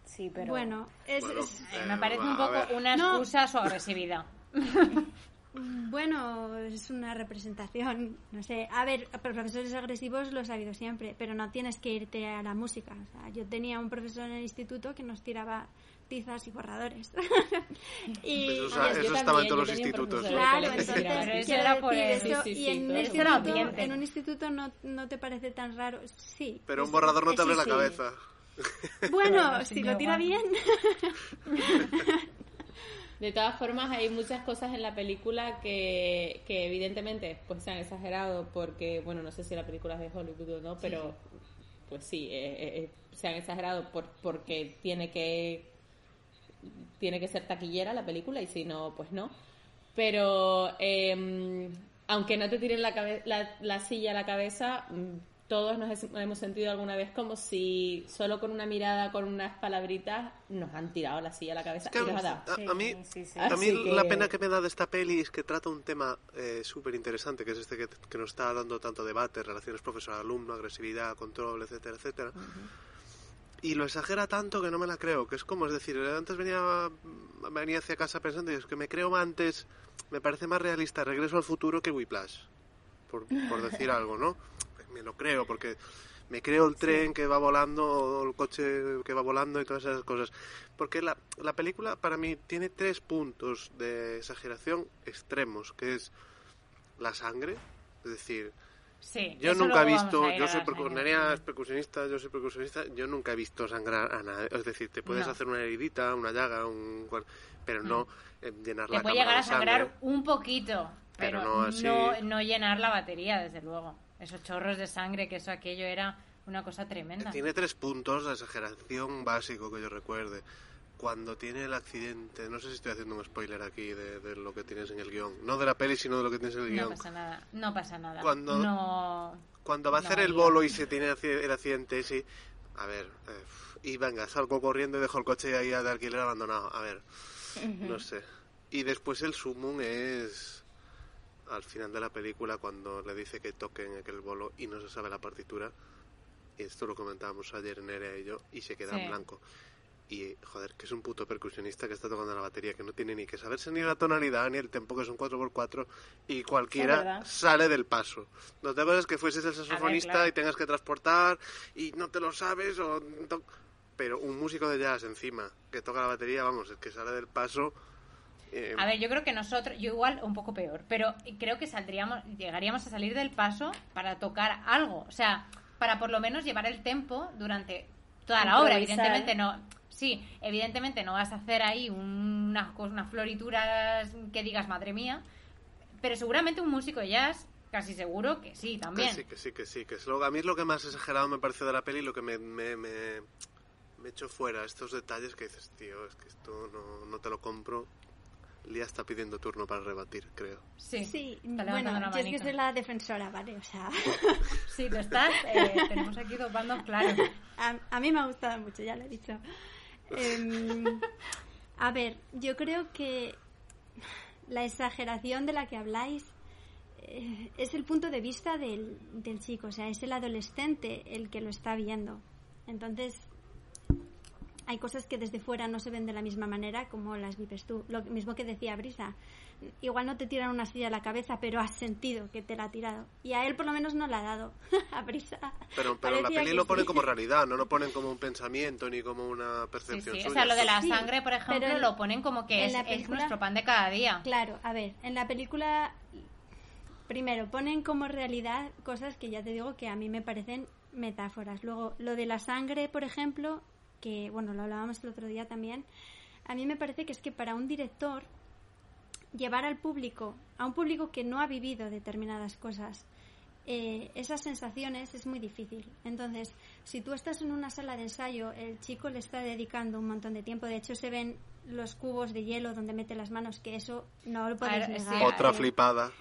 Sí, pero... bueno, es, Bueno, es- Eh, me parece un a poco una No. excusa a su agresividad. bueno, es una representación, no sé. A ver, profesores agresivos los ha habido siempre, pero no tienes que irte a la música. O sea, yo tenía un profesor en el instituto que nos tiraba tizas y borradores. y, Eso, y o sea, es- eso yo estaba en todos los institutos. Claro, entonces sí, sí, y sí, en, un instituto, no, no te parece tan raro, sí. Pero un borrador no te abre la sí. cabeza. Bueno, Sí, si lo tira bien. De todas formas, hay muchas cosas en la película que, que evidentemente pues se han exagerado porque, bueno, no sé si la película es de Hollywood o no, pero pues sí, eh, eh, eh, se han exagerado por, porque tiene que tiene que ser taquillera la película y si no, pues no. Pero eh, aunque no te tiren la, cabe- la, la silla a la cabeza, mm, todos nos hemos sentido alguna vez como si solo con una mirada, con unas palabritas, nos han tirado la silla a la cabeza Es que y nos ha dado. a, a mí, Sí, sí. a mí que- la pena que me da de esta peli es que trata un tema eh, súper interesante, que es este que, que nos está dando tanto debate, relaciones profesor-alumno, agresividad, control, etcétera, etcétera. Y lo exagera tanto que no me la creo, que es como, es decir, antes venía, venía hacia casa pensando, y es que me creo antes, me parece más realista Regreso al Futuro que Whiplash, por, por decir algo, ¿no? Me lo creo, porque me creo el tren que va volando, o el coche que va volando y todas esas cosas. Porque la, la película para mí tiene tres puntos de exageración extremos, que es la sangre, es decir, Sí, yo nunca he visto, yo soy la percu- sangre. Nerea es percusionista, yo soy percusionista, yo nunca he visto sangrar a nadie. Es decir, te puedes No. hacer una heridita, una llaga, un, pero no eh, llenar la Te puede llegar a de sangre. sangrar un poquito, Pero pero, no así. no, no llenar la batería, desde luego. Esos chorros de sangre, que eso aquello era una cosa tremenda. Tiene tres puntos de exageración básico que yo recuerde. Cuando tiene el accidente, no sé si estoy haciendo un spoiler aquí de, de lo que tienes en el guion. No de la peli, sino de lo que tienes en el No guion. pasa nada, no pasa nada. Cuando- No, Cuando va a No, hacer el bolo y se tiene el accidente, sí. A ver, eh, y venga, salgo corriendo y dejo el coche ahí de alquiler abandonado. A ver, no sé. Y después el sumum es al final de la película cuando le dice que toquen aquel bolo y no se sabe la partitura. Y esto lo comentábamos ayer Nerea y yo, y se queda Sí. en blanco. Y, joder, que es un puto percusionista que está tocando la batería, que no tiene ni que saberse ni la tonalidad, ni el tempo, que es un 4x4, y cualquiera sale del paso. No te acuerdas que fueses el saxofonista claro. y tengas que transportar y no te lo sabes, o pero un músico de jazz encima, que toca la batería, vamos, el que sale del paso... eh, A ver, yo creo que nosotros, yo igual un poco peor, pero creo que saldríamos, llegaríamos a salir del paso para tocar algo, o sea, para por lo menos llevar el tempo durante toda la obra. Evidentemente no, sí, evidentemente no vas a hacer ahí unas, unas florituras que digas madre mía, pero seguramente un músico de jazz, casi seguro que sí, Que también. sí, que sí, que sí. Que es lo, a mí es lo que más exagerado me parece de la peli, lo que me, me, me, me echo fuera, estos detalles que dices, tío, es que esto no, no te lo compro. Lía está pidiendo turno para rebatir, creo. Sí, Sí, bueno, yo es que soy la defensora, ¿vale? O sea, Sí, lo estás, eh, tenemos aquí dos bandos claros. a, a mí me ha gustado mucho, ya lo he dicho. Em, a ver, yo creo que la exageración de la que habláis eh, es el punto de vista del, del chico, o sea, es el adolescente el que lo está viendo. Entonces, hay cosas que desde fuera no se ven de la misma manera como las vives tú. Lo mismo que decía Brisa. Igual no te tiran una silla a la cabeza, pero has sentido que te la ha tirado. Y a él por lo menos no la ha dado. a Brisa. Pero, pero la peli lo ponen sí. como realidad, no lo ponen como un pensamiento ni como una Sí, percepción sí. suya. O sea, lo de la Sí, sangre, por ejemplo, pero lo ponen como que es, nuestro pan de cada día. Claro, a ver, en la película, primero, ponen como realidad cosas que ya te digo que a mí me parecen metáforas. Luego, lo de la sangre, por ejemplo, que, bueno, lo hablábamos el otro día también, a mí me parece que es que para un director, llevar al público, a un público que no ha vivido determinadas cosas, eh, esas sensaciones es muy difícil. Entonces, si tú estás en una sala de ensayo, el chico le está dedicando un montón de tiempo. De hecho, se ven los cubos de hielo donde mete las manos, que eso no lo podéis ver, sí, negar. Otra Eh, flipada.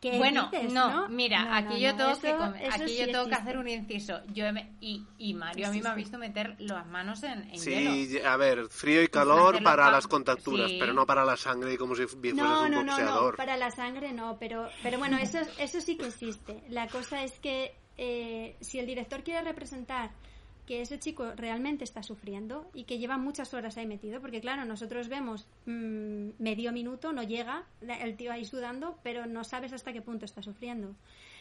¿qué Bueno, dices, no, mira, No, aquí no, yo no, tengo que eso- aquí sí yo tengo que hacer un inciso. Yo me- y, y Mario a mí me ha visto meter las manos en, en Sí, hielo. a ver, frío y calor para pa- las contracturas, sí. pero no para la sangre como si fueses No, un no, no, boxeador. no, para la sangre no, pero, pero bueno, eso, eso sí que existe. La cosa es que eh, si el director quiere representar que ese chico realmente está sufriendo y que lleva muchas horas ahí metido, porque claro, nosotros vemos mm, medio minuto, no llega, el tío ahí sudando, pero no sabes hasta qué punto está sufriendo.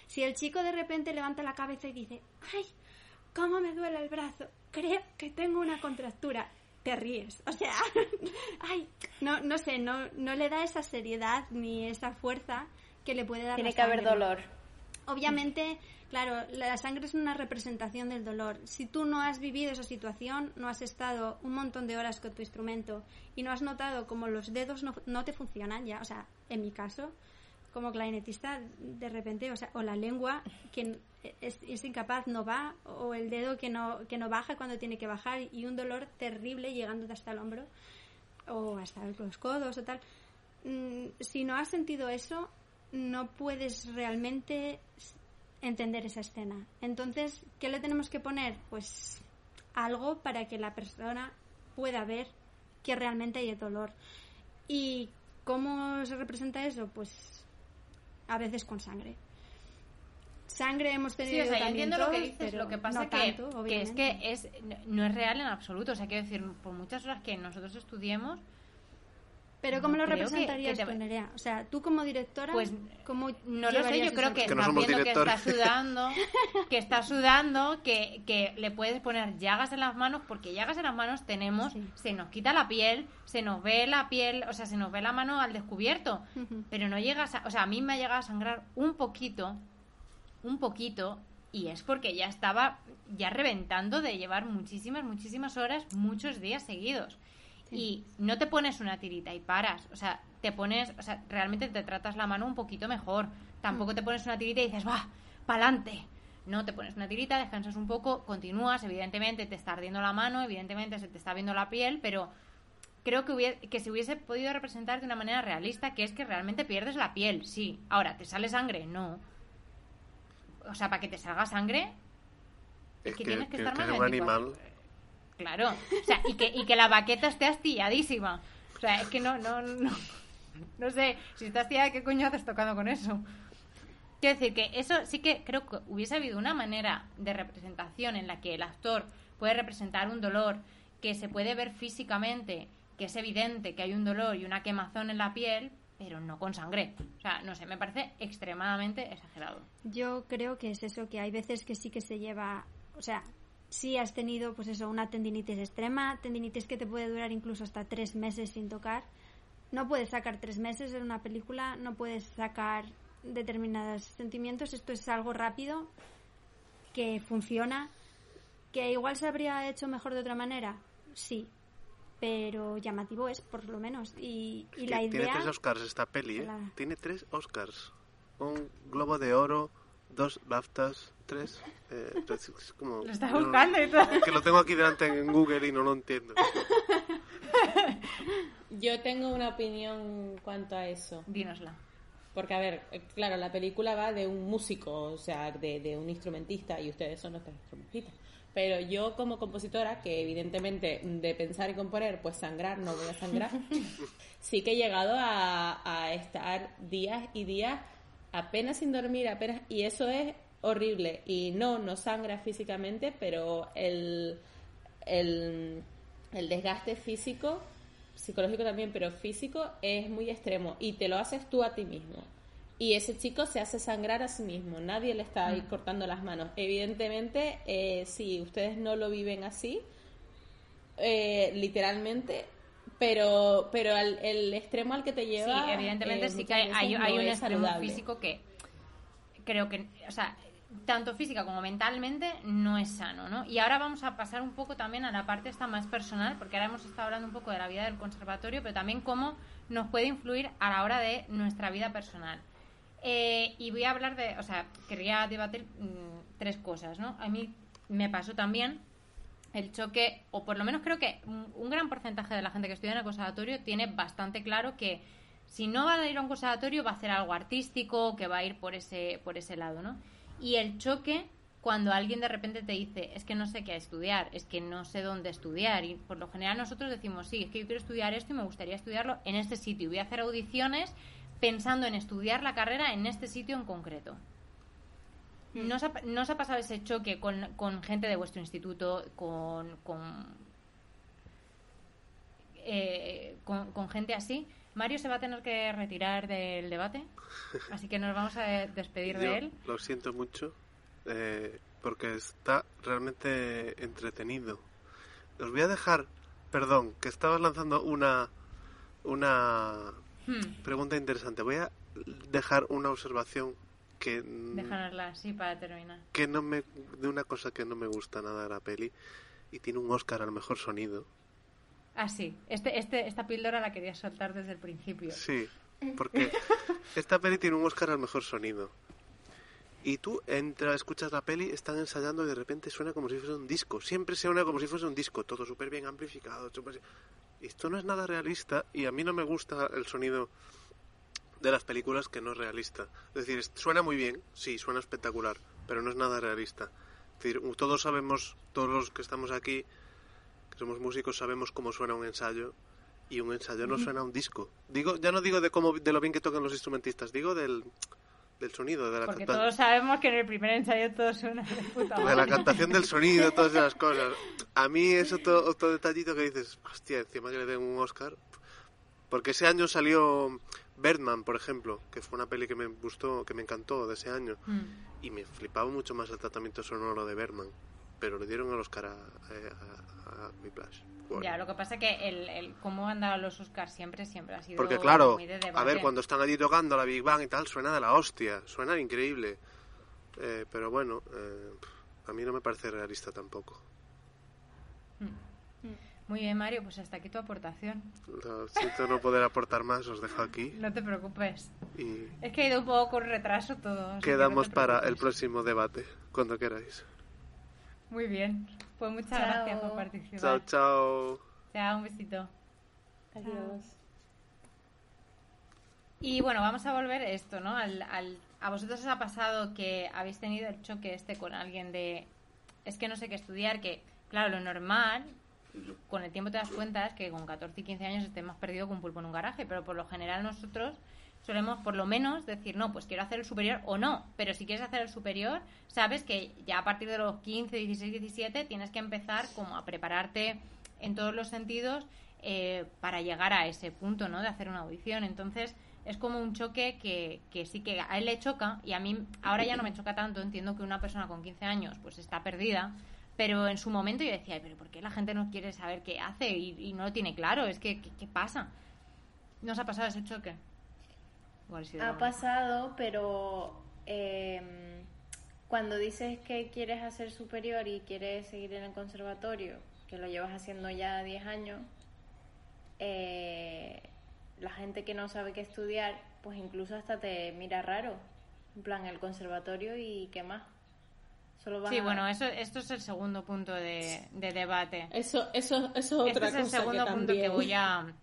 Si el chico de repente levanta la cabeza y dice, ¡ay! ¿Cómo me duele el brazo? Creo que tengo una contractura. Te ríes. O sea, ay, no, no sé, no, no le da esa seriedad ni esa fuerza que le puede dar Tiene la que haber dolor. Obviamente, claro, la sangre es una representación del dolor. Si tú no has vivido esa situación, no has estado un montón de horas con tu instrumento y no has notado como los dedos no, no te funcionan ya, o sea, en mi caso, como clarinetista, de repente, o sea, o la lengua que es, incapaz, no va, o el dedo que no, que no baja cuando tiene que bajar y un dolor terrible llegando hasta el hombro o hasta los codos o tal. Mm, si no has sentido eso, no puedes realmente entender esa escena. Entonces, ¿qué le tenemos que poner? Pues algo para que la persona pueda ver que realmente hay dolor. ¿Y cómo se representa eso? Pues a veces con sangre. Sangre hemos Sí, tenido o sea, yo entiendo lo que dices, lo que pasa no que, tanto, que es que es, no es real en absoluto. O sea, quiero decir, por muchas horas que nosotros estudiemos, Pero ¿cómo No lo que- representarías que te- tú, Nerea? O sea, tú como directora, Pues, ¿cómo no lo sé, yo creo que, Que no viendo que está sudando, que está sudando, que, que le puedes poner llagas en las manos, porque llagas en las manos tenemos, Sí. se nos quita la piel, se nos ve la piel, o sea, se nos ve la mano al descubierto, pero no llegas a, o sea, a mí me ha llegado a sangrar un poquito, un poquito, y es porque ya estaba ya reventando de llevar muchísimas, muchísimas horas, muchos días seguidos. Y no te pones una tirita y paras, o sea, te pones, o sea, realmente te tratas la mano un poquito mejor. Tampoco te pones una tirita y dices, va, pa'lante. No, te pones una tirita, descansas un poco, continúas, evidentemente te está ardiendo la mano, evidentemente se te está viendo la piel, pero creo que, hubiera- que se hubiese podido representar de una manera realista, que es que realmente pierdes la piel, sí. Ahora, ¿te sale sangre? No. O sea, para que te salga sangre, Es que que, tienes que que- estar que más es un 24. animal. Claro, o sea, y que, y que la baqueta esté astilladísima. O sea, es que no, no, no, no sé, si está astillada, ¿qué coño haces tocando con eso? Quiero decir que eso sí que creo que hubiese habido una manera de representación en la que el actor puede representar un dolor que se puede ver físicamente, que es evidente que hay un dolor y una quemazón en la piel, pero no con sangre. O sea, no sé, me parece extremadamente exagerado. Yo creo que es eso, que hay veces que sí que se lleva, o sea, si has tenido, pues eso, una tendinitis extrema, tendinitis que te puede durar incluso hasta tres meses sin tocar. No puedes sacar tres meses en una película, no puedes sacar determinados sentimientos. Esto es algo rápido, que funciona, que igual se habría hecho mejor de otra manera, sí, pero llamativo es, por lo menos. Y, y la idea... Tiene tres Oscars esta peli, ¿eh? La- Tiene tres Oscars. Un Globo de Oro, dos BAFTAs, tres. eh, es como, Lo está yo no- buscando y todo. Que lo tengo aquí delante en Google y no lo entiendo. Yo tengo una opinión en cuanto a eso. Dínosla. Porque, a ver, claro, la película va de un músico, o sea, de, de un instrumentista, y ustedes son los instrumentistas. Pero yo, como compositora, que evidentemente de pensar y componer, pues sangrar, no voy a sangrar, sí que he llegado a, a estar días y días apenas sin dormir, apenas, y eso es horrible. Y no, no sangra físicamente, pero el, el, el desgaste físico psicológico también, pero físico es muy extremo y te lo haces tú a ti mismo. Y ese chico se hace sangrar a sí mismo, nadie le está ahí cortando las manos. Evidentemente, eh, si ustedes no lo viven así, eh, literalmente, pero pero al- el extremo al que te lleva. Sí, evidentemente eh, sí que hay, veces hay, no hay un extremo saludable. físico que creo que, o sea, tanto física como mentalmente no es sano, ¿no? Y ahora vamos a pasar un poco también a la parte esta más personal, porque ahora hemos estado hablando un poco de la vida del conservatorio, pero también cómo nos puede influir a la hora de nuestra vida personal. Eh, y voy a hablar de, o sea, quería debatir mm, tres cosas, ¿no? A mí me pasó también el choque, o por lo menos creo que un, gran porcentaje de la gente que estudia en el conservatorio tiene bastante claro que si no va a ir a un conservatorio va a hacer algo artístico, que va a ir por ese, por ese lado, ¿no? Y el choque cuando alguien de repente te dice, es que no sé qué estudiar, es que no sé dónde estudiar. Y por lo general nosotros decimos, sí, es que yo quiero estudiar esto y me gustaría estudiarlo en este sitio. Voy a hacer audiciones pensando en estudiar la carrera en este sitio en concreto. ¿No os ha, no os ha pasado ese choque con, con gente de vuestro instituto, con, con, eh, con, con gente así? Mario se va a tener que retirar del debate, así que nos vamos a despedir Yo de él. Lo siento mucho, eh, porque está realmente entretenido. Os voy a dejar, perdón, que estabas lanzando una, una Hmm, pregunta interesante. Voy a dejar una observación que, así para terminar. que no me, de una cosa que no me gusta nada de la peli y tiene un Oscar al mejor sonido. Ah, sí, este, este, esta píldora la quería soltar desde el principio. Sí, porque esta peli tiene un Oscar al mejor sonido. Y tú entras, escuchas la peli, están ensayando y de repente suena como si fuese un disco. Siempre suena como si fuese un disco, todo súper bien amplificado. Esto no es nada realista y a mí no me gusta el sonido de las películas que no es realista. Es decir, suena muy bien, sí, suena espectacular, pero no es nada realista. Es decir, todos sabemos, todos los que estamos aquí, que somos músicos, sabemos cómo suena un ensayo y un ensayo no suena a un disco. Digo, ya no digo de cómo de lo bien que tocan los instrumentistas, digo del, del sonido, de la, Porque canta- todos sabemos que en el primer ensayo todo suena de puta de la madre. cantación del sonido, todas esas cosas. A mí es otro, otro detallito que dices, hostia, encima que le den un Oscar. Porque ese año salió Birdman, por ejemplo, que fue una peli que me gustó, que me encantó de ese año. Mm. Y me flipaba mucho más el tratamiento sonoro de Birdman. Pero le dieron el Oscar a, a, a Whiplash. Bueno. Ya, lo que pasa que el, el cómo han dado los Oscars siempre, siempre ha sido Porque claro, muy de a ver, cuando están allí tocando la Big Bang y tal, suena de la hostia, suena increíble. Eh, pero bueno, eh, a mí no me parece realista tampoco. Muy bien, Mario, pues hasta aquí tu aportación. Lo siento no poder aportar más, os dejo aquí No te preocupes. y Es que ha ido un poco con retraso todo. no quedamos para el próximo debate, cuando queráis. Muy bien. Pues muchas Chao. gracias por participar. Chao, chao. Chao, un besito. Adiós. Y bueno, vamos a volver esto, ¿no? Al, al- a vosotros os ha pasado que habéis tenido el choque este con alguien de... Es que no sé qué estudiar, que claro, lo normal, con el tiempo te das cuenta, es que con 14 y 15 años estés más perdido que un pulpo en un garaje, pero por lo general nosotros solemos por lo menos decir, no, pues quiero hacer el superior o no, pero si quieres hacer el superior, sabes que ya a partir de los 15, 16, 17 tienes que empezar como a prepararte en todos los sentidos eh, para llegar a ese punto, ¿no? De hacer una audición. Entonces, es como un choque que, que sí que a él le choca y a mí ahora ya no me choca tanto. Entiendo que una persona con 15 años pues está perdida, pero en su momento yo decía, "Ay, pero ¿por qué la gente no quiere saber qué hace y, y no lo tiene claro? Es que, ¿qué, qué pasa? ¿Nos ha pasado ese choque? Igual Ha pasado, pero eh, cuando dices que quieres hacer superior y quieres seguir en el conservatorio, que lo llevas haciendo ya 10 años, eh, la gente que no sabe qué estudiar, pues incluso hasta te mira raro. En plan, el conservatorio y qué más. Solo Sí, a- bueno, eso, esto es el segundo punto de, de debate. Eso, eso, eso es otra este es el cosa segundo que punto también. que voy a,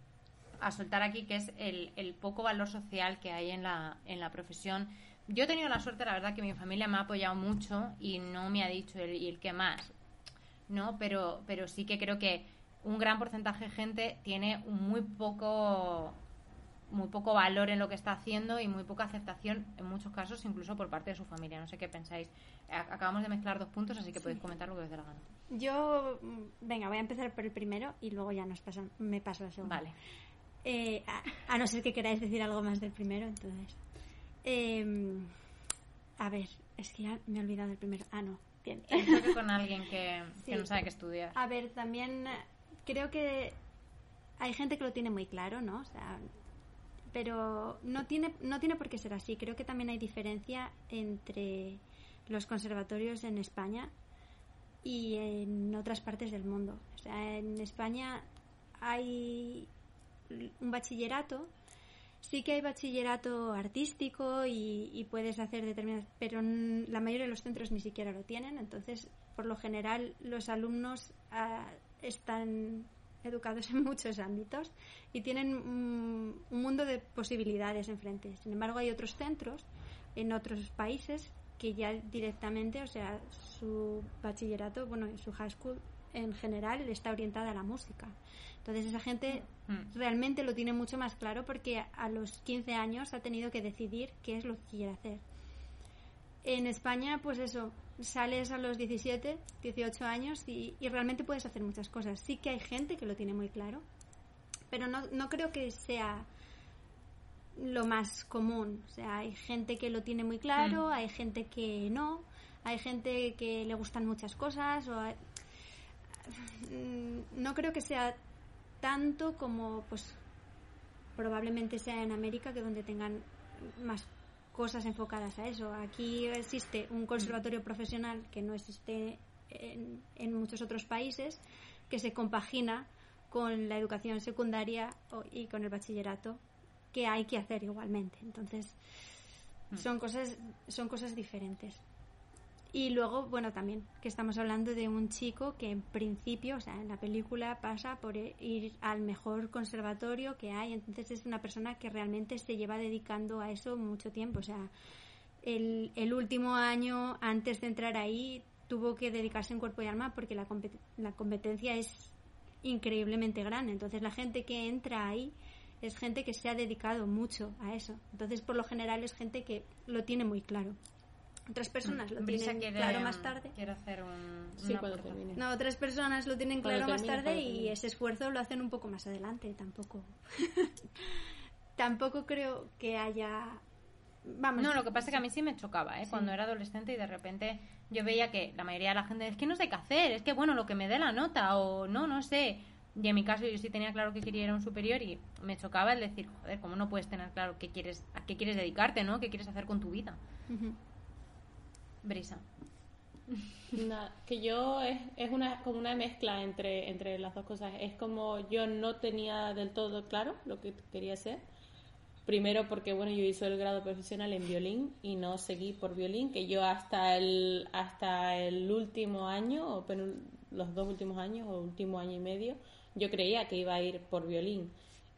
a soltar aquí, que es el, el poco valor social que hay en la, en la profesión. Yo he tenido la suerte, la verdad, que mi familia me ha apoyado mucho y no me ha dicho el, y el qué más, ¿no? Pero, pero sí que creo que un gran porcentaje de gente tiene un muy poco muy poco valor en lo que está haciendo y muy poca aceptación en muchos casos incluso por parte de su familia. No sé qué pensáis. Acabamos de mezclar dos puntos, así que podéis comentar lo que os dé la gana. Yo, mm, venga, voy a empezar por el primero y luego ya nos pasan, me paso al segundo. Vale. Eh, a, a no ser que queráis decir algo más del primero, entonces. Eh, a ver, es que ya me he olvidado del primero. Ah, no, bien. Choque con alguien que, que no sabe qué estudiar. A ver, también eh, creo que hay gente que lo tiene muy claro, ¿no? O sea, pero no tiene, no tiene por qué ser así. Creo que también hay diferencia entre los conservatorios en España y en otras partes del mundo. O sea, en España hay un bachillerato Sí que hay bachillerato artístico y, puedes hacer determinadas, pero la mayoría de los centros ni siquiera lo tienen. Entonces, por lo general, los alumnos ah, están educados en muchos ámbitos y tienen mm, un mundo de posibilidades enfrente. Sin embargo, hay otros centros en otros países que ya directamente, o sea, su bachillerato, bueno, su high school en general está orientada a la música. Entonces esa gente Mm. realmente lo tiene mucho más claro porque a los 15 años ha tenido que decidir qué es lo que quiere hacer. En España, pues eso, sales a los 17, 18 años y, y realmente puedes hacer muchas cosas. Sí que hay gente que lo tiene muy claro, pero no, no creo que sea lo más común. O sea, hay gente que lo tiene muy claro, hay gente que no, hay gente que le gustan muchas cosas. O hay- Mm, no creo que sea tanto como, pues, probablemente sea en América, que donde tengan más cosas enfocadas a eso. Aquí existe un conservatorio profesional que no existe en, en muchos otros países, que se compagina con la educación secundaria y con el bachillerato, que hay que hacer igualmente. Entonces, son cosas, son cosas diferentes. Y luego, bueno, también que estamos hablando de un chico que en principio, o sea, en la película pasa por e- ir al mejor conservatorio que hay, entonces es una persona que realmente se lleva dedicando a eso mucho tiempo, o sea, el, el último año antes de entrar ahí tuvo que dedicarse en cuerpo y alma porque la, compet- la competencia es increíblemente grande, entonces la gente que entra ahí es gente que se ha dedicado mucho a eso, entonces por lo general es gente que lo tiene muy claro. Otras personas lo Brisa tienen quiere, claro más tarde. quiere hacer un, Sí, cuando termine. No, otras personas lo tienen Cuando claro más termine, tarde cuando y termine. ese esfuerzo lo hacen un poco más adelante. Tampoco. tampoco creo que haya. Vamos. No, lo que pasa es que a mí sí me chocaba, ¿eh? Cuando era adolescente y de repente yo veía que la mayoría de la gente es que no sé qué hacer, es que bueno, lo que me dé la nota o no, no sé. Y en mi caso yo sí tenía claro que quería ir a un superior y me chocaba el decir, joder, ¿cómo no puedes tener claro qué quieres, a qué quieres dedicarte, ¿no? ¿Qué quieres hacer con tu vida? Ujú. Brisa. Que yo es, es una como una mezcla entre, entre las dos cosas. Es como yo no tenía del todo claro lo que quería hacer. Primero porque bueno, yo hice el grado profesional en violín y no seguí por violín, que yo hasta el hasta el último año o los dos últimos años o último año y medio, yo creía que iba a ir por violín.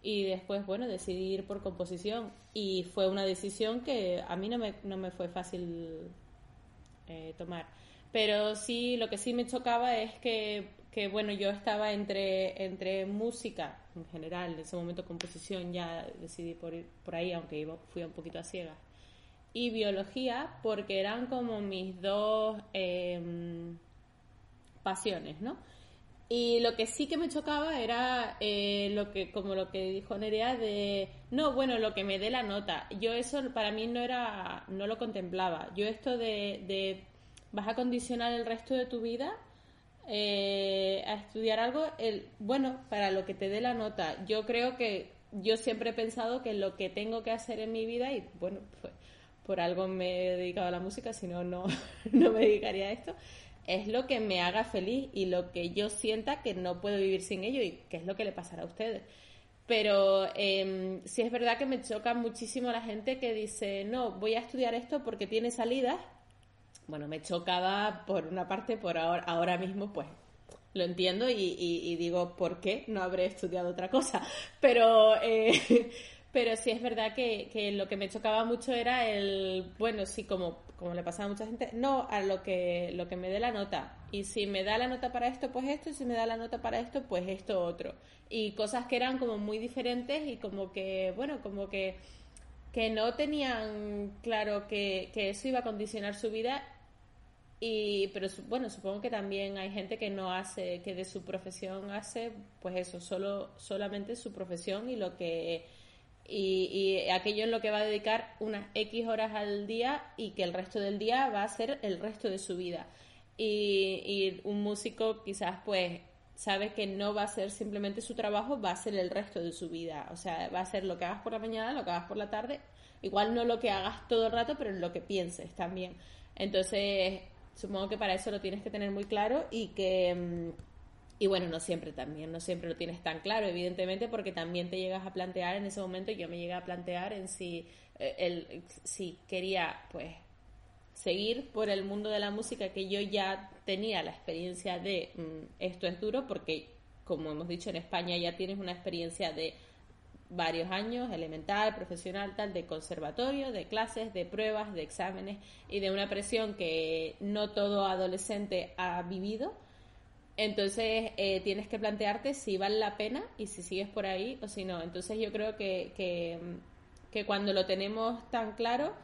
Y después, bueno, decidí ir por composición y fue una decisión que a mí no me, no me fue fácil eh, tomar. Pero sí, lo que sí me chocaba es que, que, bueno, yo estaba entre, entre música en general, en ese momento composición, ya decidí por por ahí, aunque iba, fui un poquito a ciegas, y biología, porque eran como mis dos em, pasiones, ¿no? Y lo que sí que me chocaba era eh, lo que, como lo que dijo Nerea de, no, bueno, lo que me dé la nota. Yo eso para mí no era, no lo contemplaba. Yo esto de, de vas a condicionar el resto de tu vida eh, a estudiar algo, el, bueno, para lo que te dé la nota. Yo creo que yo siempre he pensado que lo que tengo que hacer en mi vida, y bueno, pues, por algo me he dedicado a la música, si no, no me dedicaría a esto, es lo que me haga feliz y lo que yo sienta que no puedo vivir sin ello y que es lo que le pasará a ustedes. Pero eh, sí es verdad que me choca muchísimo la gente que dice, no, voy a estudiar esto porque tiene salidas. Bueno, me chocaba por una parte, por ahora, ahora mismo, pues lo entiendo y digo, ¿por qué no habré estudiado otra cosa? Pero, eh, pero sí es verdad que, que lo que me chocaba mucho era el, bueno, sí, como, como le pasaba a mucha gente, no a lo que, lo que me dé la nota. Y si me da la nota para esto, pues esto, y si me da la nota para esto, pues esto otro. Y cosas que eran como muy diferentes y como que, bueno, como que que no tenían claro que, que eso iba a condicionar su vida y pero bueno supongo que también hay gente que no hace que de su profesión hace pues eso solo solamente su profesión y lo que y, y aquello en lo que va a dedicar unas X horas al día y que el resto del día va a ser el resto de su vida. Y, y un músico quizás pues sabe que no va a ser simplemente su trabajo, va a ser el resto de su vida. O sea, va a ser lo que hagas por la mañana, lo que hagas por la tarde, igual no lo que hagas todo el rato, pero en lo que pienses también. Entonces, supongo que para eso lo tienes que tener muy claro y que... y bueno, no siempre también, no siempre lo tienes tan claro, evidentemente, porque también te llegas a plantear en ese momento, yo me llegué a plantear en si, eh, el, si quería, pues, seguir por el mundo de la música, que yo ya tenía la experiencia de mm, esto es duro, porque, como hemos dicho, en España ya tienes una experiencia de varios años, elemental, profesional, tal, de conservatorio, de clases, de pruebas, de exámenes y de una presión que no todo adolescente ha vivido entonces eh, tienes que plantearte si vale la pena y si sigues por ahí o si no. Entonces yo creo que, que, cuando lo tenemos tan claro,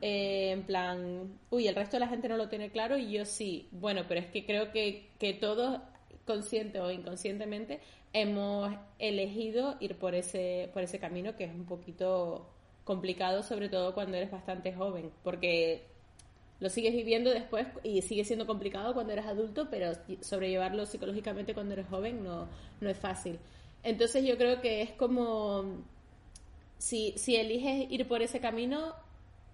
eh, en plan, uy, el resto de la gente no lo tiene claro y yo sí. Bueno, pero es que creo que, que todos, consciente o inconscientemente, hemos elegido ir por ese, por ese camino que es un poquito complicado, sobre todo cuando eres bastante joven, porque lo sigues viviendo después y sigue siendo complicado cuando eres adulto, pero sobrellevarlo psicológicamente cuando eres joven no, no es fácil. Entonces yo creo que es como, si, si eliges ir por ese camino,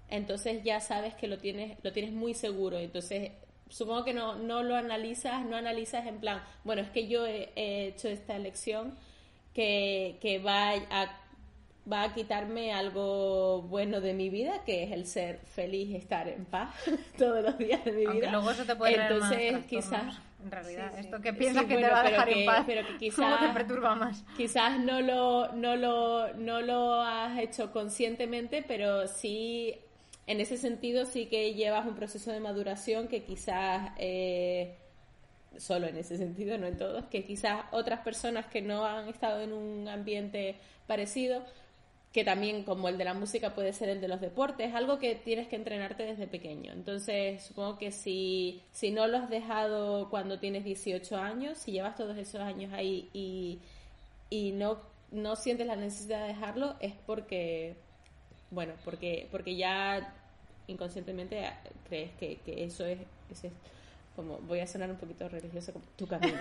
entonces ya sabes que lo tienes, lo tienes muy seguro. Entonces supongo que no, no lo analizas, no analizas en plan, bueno, es que yo he, he hecho esta elección que, que va a va a quitarme algo bueno de mi vida, que es el ser feliz, estar en paz todos los días de mi Aunque vida. luego eso te puede Entonces, más quizás En realidad, Sí, sí. esto que piensas Sí, que bueno, te va a dejar que- en paz, pero que ¿cómo quizá- te perturba más? quizás no lo, no lo, no lo has hecho conscientemente, pero sí, en ese sentido sí que llevas un proceso de maduración que quizás, eh, solo en ese sentido, no en todos, que quizás otras personas que no han estado en un ambiente parecido, que también como el de la música puede ser el de los deportes, es algo que tienes que entrenarte desde pequeño. Entonces, supongo que si, si no lo has dejado cuando tienes 18 años, si llevas todos esos años ahí y, y no, no sientes la necesidad de dejarlo, es porque, bueno, porque, porque ya inconscientemente crees que, que eso es, es como, voy a sonar un poquito religiosa, como tu camino.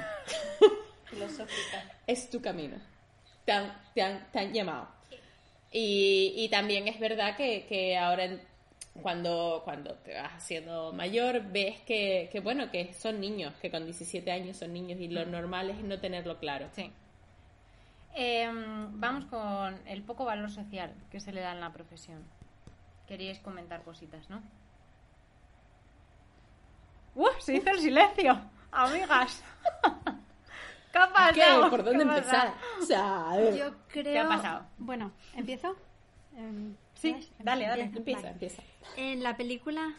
Filosófica. es tu camino. Te han, te han, te han llamado. Y, y también es verdad que, que ahora en- cuando, cuando te vas haciendo mayor ves que, que, bueno, que son niños, que con 17 años son niños y lo normal es no tenerlo claro. Sí. Em, vamos con el poco valor social que se le da en la profesión. Queríais comentar cositas, ¿no? ¡Uh! Se hizo el silencio. Amigas. ¿Qué ha pasado? ¿Qué? ¿Por dónde ¿Qué ha empezar? pasado? O sea, a ver. Yo creo... ¿Qué ha pasado? Bueno, ¿empiezo? Em, Sí, dale, dale. Empieza, vale. empieza. En la película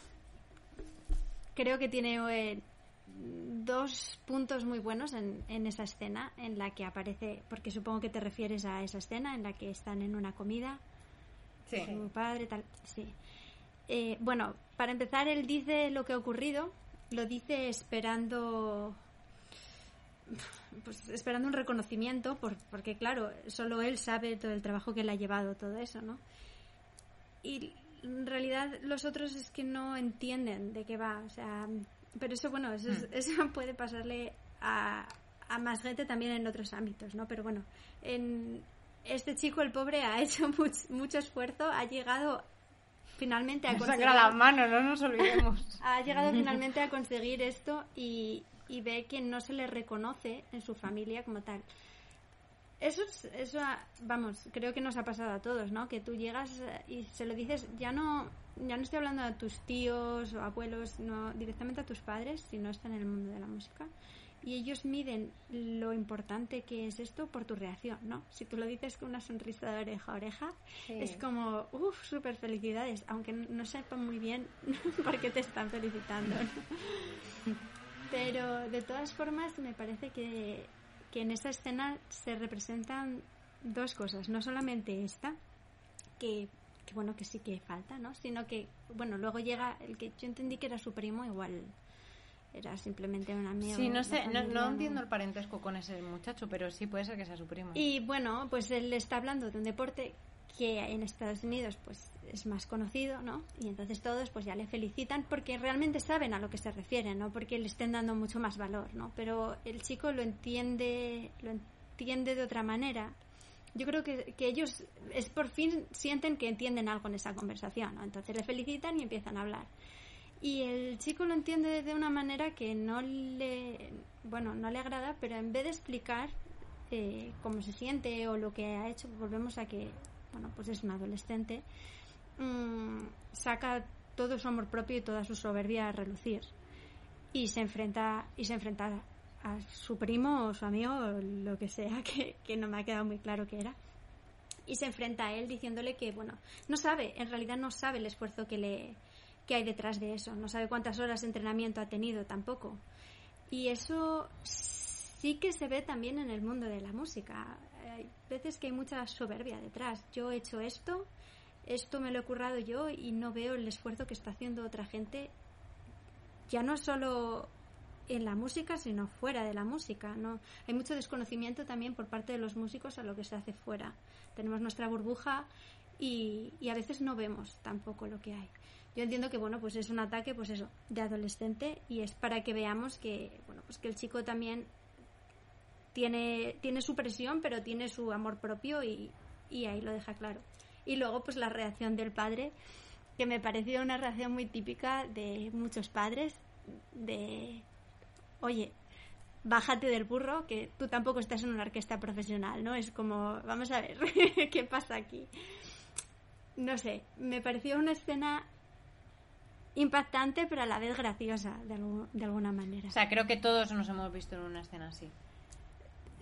creo que tiene eh, dos puntos muy buenos en, en esa escena en la que aparece, porque supongo que te refieres a esa escena en la que están en una comida, Sí. su padre, tal, sí. Eh, bueno, para empezar, él dice lo que ha ocurrido, lo dice esperando pues esperando un reconocimiento por, porque claro solo él sabe todo el trabajo que le ha llevado todo eso no y en realidad los otros es que no entienden de qué va o sea pero eso bueno eso, es- eso puede pasarle a, a más gente también en otros ámbitos no pero bueno en este chico el pobre ha hecho much- mucho esfuerzo ha llegado finalmente a conseguir la mano, no nos olvidemos. ha llegado finalmente a conseguir esto y, y ve que no se le reconoce en su familia como tal. Eso, es- eso, vamos, creo que nos ha pasado a todos, ¿no? Que tú llegas y se lo dices, ya no, ya no estoy hablando a tus tíos o abuelos, no directamente a tus padres, si no están en el mundo de la música. Y ellos miden lo importante que es esto por tu reacción, ¿no? Si tú lo dices con una sonrisa de oreja a oreja, Sí. es como, uff, súper felicidades, aunque no sepan muy bien por qué te están felicitando. ¿no? Pero de todas formas, me parece que, que en esta escena se representan dos cosas, no solamente esta, que, que bueno, que sí que falta, ¿no? Sino que, bueno, luego llega el que yo entendí que era su primo, igual era simplemente un amigo. Sí, no sé, no, no entiendo el parentesco con ese muchacho, pero sí puede ser que sea su primo. y bueno, pues él está hablando de un deporte que en Estados Unidos pues es más conocido, ¿no? Y entonces todos pues ya le felicitan porque realmente saben a lo que se refieren, ¿no? Porque le estén dando mucho más valor, ¿no? Pero el chico lo entiende, lo entiende de otra manera. Yo creo que, que ellos es por fin sienten que entienden algo en esa conversación, ¿no? Entonces le felicitan y empiezan a hablar. Y el chico lo entiende de una manera que no le, bueno, no le agrada, pero en vez de explicar eh, cómo se siente o lo que ha hecho, volvemos a que, bueno, pues es un adolescente, mm, saca todo su amor propio y toda su soberbia a relucir. Y se enfrenta y se enfrenta a su primo o su amigo lo que sea que, que no me ha quedado muy claro qué era. Y se enfrenta a él diciéndole que bueno no sabe en realidad no sabe el esfuerzo que le que hay detrás de eso. No sabe cuántas horas de entrenamiento ha tenido tampoco. Y eso sí que se ve también en el mundo de la música hay veces que hay mucha soberbia detrás yo he hecho esto esto me lo he currado yo y no veo el esfuerzo que está haciendo otra gente ya no solo en la música, sino fuera de la música. ¿no? Hay mucho desconocimiento también por parte de los músicos a lo que se hace fuera. Tenemos nuestra burbuja y, y a veces no vemos tampoco lo que hay. Yo entiendo que bueno, pues es un ataque, pues eso, de adolescente y es para que veamos que bueno, pues que el chico también tiene tiene su presión, pero tiene su amor propio y, ahí lo deja claro. Y luego pues la reacción del padre que me pareció una reacción muy típica de muchos padres de oye bájate del burro que tú tampoco estás en una orquesta profesional no es como vamos a ver qué pasa aquí no sé me pareció una escena impactante pero a la vez graciosa de, algu- de alguna manera O sea, creo que todos nos hemos visto en una escena así.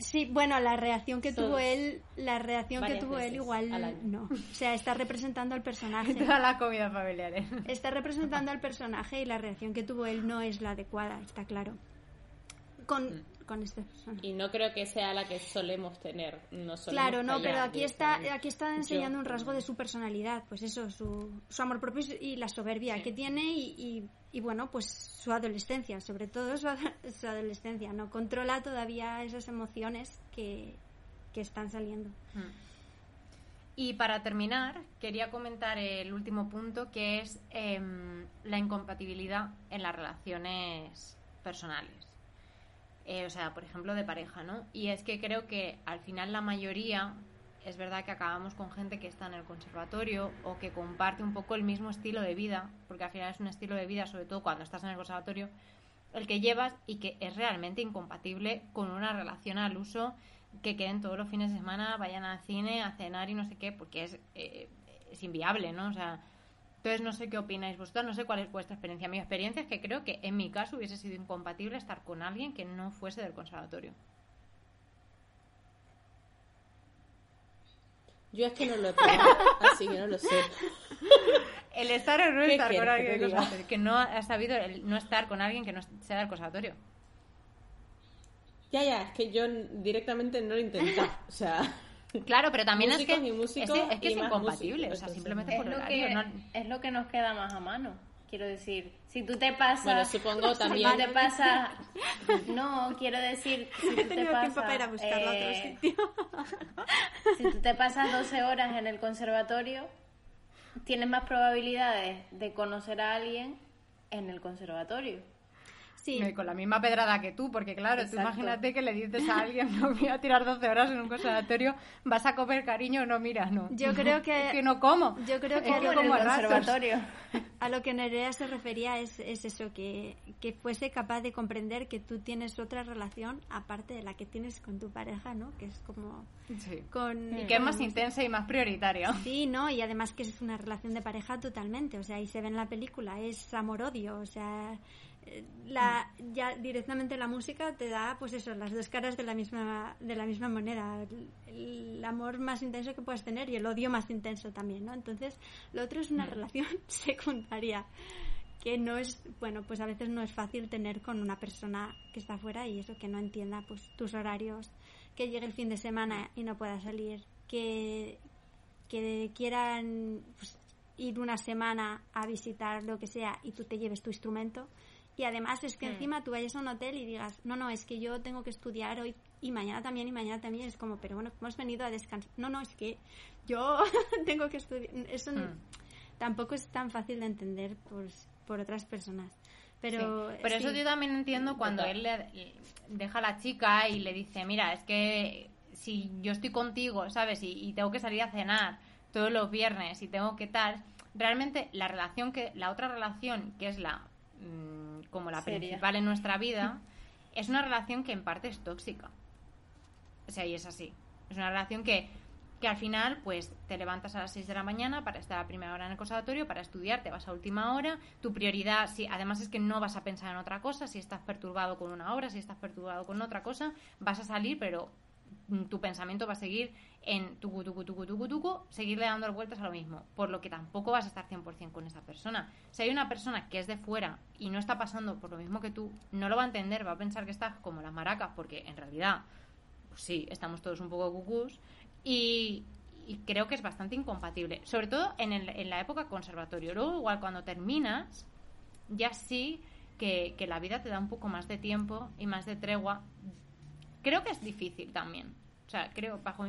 Sí, bueno, la reacción que tuvo él, la reacción que tuvo él igual no. O sea, está representando al personaje. Toda la comida familiar. ¿eh? Está representando al personaje y la reacción que tuvo él no es la adecuada, está claro. Con, con. Y no creo que sea la que solemos tener. No solemos Claro, no, pero aquí está, aquí está enseñando Yo- un rasgo de su personalidad, pues eso, su, su amor propio y la soberbia que tiene y, y, y, bueno, pues su adolescencia, sobre todo su, su adolescencia, no controla todavía esas emociones que, que están saliendo. Y para terminar, quería comentar el último punto, que es em, la incompatibilidad en las relaciones personales. Eh, o sea, por ejemplo, de pareja, ¿no? Y es que creo que al final la mayoría, es verdad que acabamos con gente que está en el conservatorio o que comparte un poco el mismo estilo de vida, porque al final es un estilo de vida, sobre todo cuando estás en el conservatorio, el que llevas y que es realmente incompatible con una relación al uso que queden todos los fines de semana, vayan al cine, a cenar y no sé qué, porque es, eh, es inviable, ¿no? O sea, entonces no sé qué opináis vosotros, no sé cuál es vuestra experiencia. Mi experiencia es que creo que en mi caso hubiese sido incompatible estar con alguien que no fuese del conservatorio. Yo es que no lo he probado, así que no lo sé. El estar o no ¿Qué estar con que alguien diga? conservatorio, que no ha sabido el no estar con alguien que no sea del conservatorio. Ya, ya, es que yo directamente no lo intenté. O sea, Claro, pero también Músicos es que y músicos es, es, que y es incompatible, músicos, o sea, simplemente Es por lo, horario. que, no- es lo que nos queda más a mano. Quiero decir, si tú te pasas. Bueno, supongo Si también- tú te pasas. No, quiero decir. Si tú He te tenido pasas, tiempo para buscarlo a otro eh, sitio. Si tú te pasas 12 horas en el conservatorio, tienes más probabilidades de conocer a alguien en el conservatorio. Sí, Con la misma pedrada que tú, porque claro, tú imagínate que le dices a alguien, no voy a tirar 12 horas en un conservatorio, vas a comer cariño, no, mira, no. Yo creo que- Es que no como. yo creo que Es Como en el ratos. conservatorio. A lo que Nerea se refería es, es eso, que, que fuese capaz de comprender que tú tienes otra relación aparte de la que tienes con tu pareja, ¿no? Que es como Sí. con... Y que es con- más intensa y más prioritaria. Sí, ¿no? Y además que es una relación de pareja totalmente, o sea, y se ve en la película, es amor-odio, o sea, la, ya directamente la música te da, pues eso, las dos caras de la misma, de la misma moneda, el, el amor más intenso que puedes tener y el odio más intenso también, ¿no? Entonces, lo otro es una relación secundaria que no es, bueno, pues a veces no es fácil tener con una persona que está fuera y eso, que no entienda pues tus horarios, que llegue el fin de semana y no pueda salir, que, que quieran pues, ir una semana a visitar lo que sea y tú te lleves tu instrumento. Y además es que encima tú vayas a un hotel y digas, no, no, es que yo tengo que estudiar hoy y mañana también y mañana también. Es como, pero bueno, hemos venido a descansar. No, no, es que yo tengo que estudiar. Eso Hmm. tampoco es tan fácil de entender por, por otras personas. Pero, Sí. Eso yo también entiendo cuando él le, le deja a la chica y le dice, mira, es que si yo estoy contigo, ¿sabes? Y, y tengo que salir a cenar todos los viernes y tengo que tal, realmente la relación que, la otra relación, que es la mm, como la Seria. principal en nuestra vida, es una relación que en parte es tóxica. O sea, y es así. Es una relación que, que al final, pues, te levantas a las 6 de la mañana para estar a primera hora en el conservatorio, para estudiar, te vas a última hora. Tu prioridad, si, además es que no vas a pensar en otra cosa, si estás perturbado con una obra, si estás perturbado con otra cosa, vas a salir, pero tu pensamiento va a seguir en tucu, tucu, tucu, tucu, tucu, seguirle dando vueltas a lo mismo, por lo que tampoco vas a estar 100% con esa persona. Si hay una persona que es de fuera y no está pasando por lo mismo que tú, no lo va a entender, va a pensar que estás como las maracas, porque en realidad, pues sí, estamos todos un poco cucús, y, creo que es bastante incompatible, sobre todo en, el- en la época conservatorio. Luego, igual cuando terminas, ya sí que, que la vida te da un poco más de tiempo y más de tregua. Creo que es difícil también. O sea, creo, bajo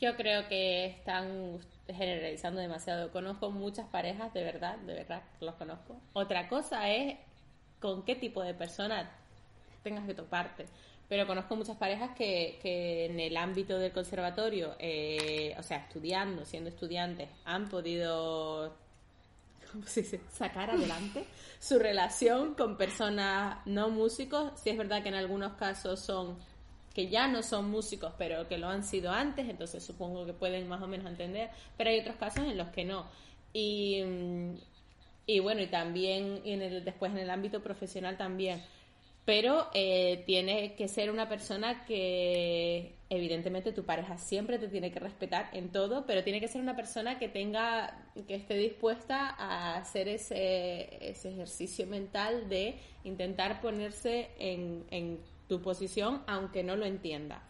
Yo creo que están generalizando demasiado. Conozco muchas parejas, de verdad, de verdad, los conozco. Otra cosa es con qué tipo de persona tengas que toparte. Pero conozco muchas parejas que, que en el ámbito del conservatorio, eh, o sea, estudiando, siendo estudiantes, han podido sacar adelante su relación con personas no músicos. Si es verdad que en algunos casos son que ya no son músicos, pero que lo han sido antes, entonces supongo que pueden más o menos entender, pero hay otros casos en los que no. Y, mm, y bueno, y también en el, después en el ámbito profesional también. Pero eh, tiene que ser una persona que, evidentemente, tu pareja siempre te tiene que respetar en todo, pero tiene que ser una persona que tenga, que esté dispuesta a hacer ese, ese ejercicio mental de intentar ponerse en, en tu posición, aunque no lo entienda.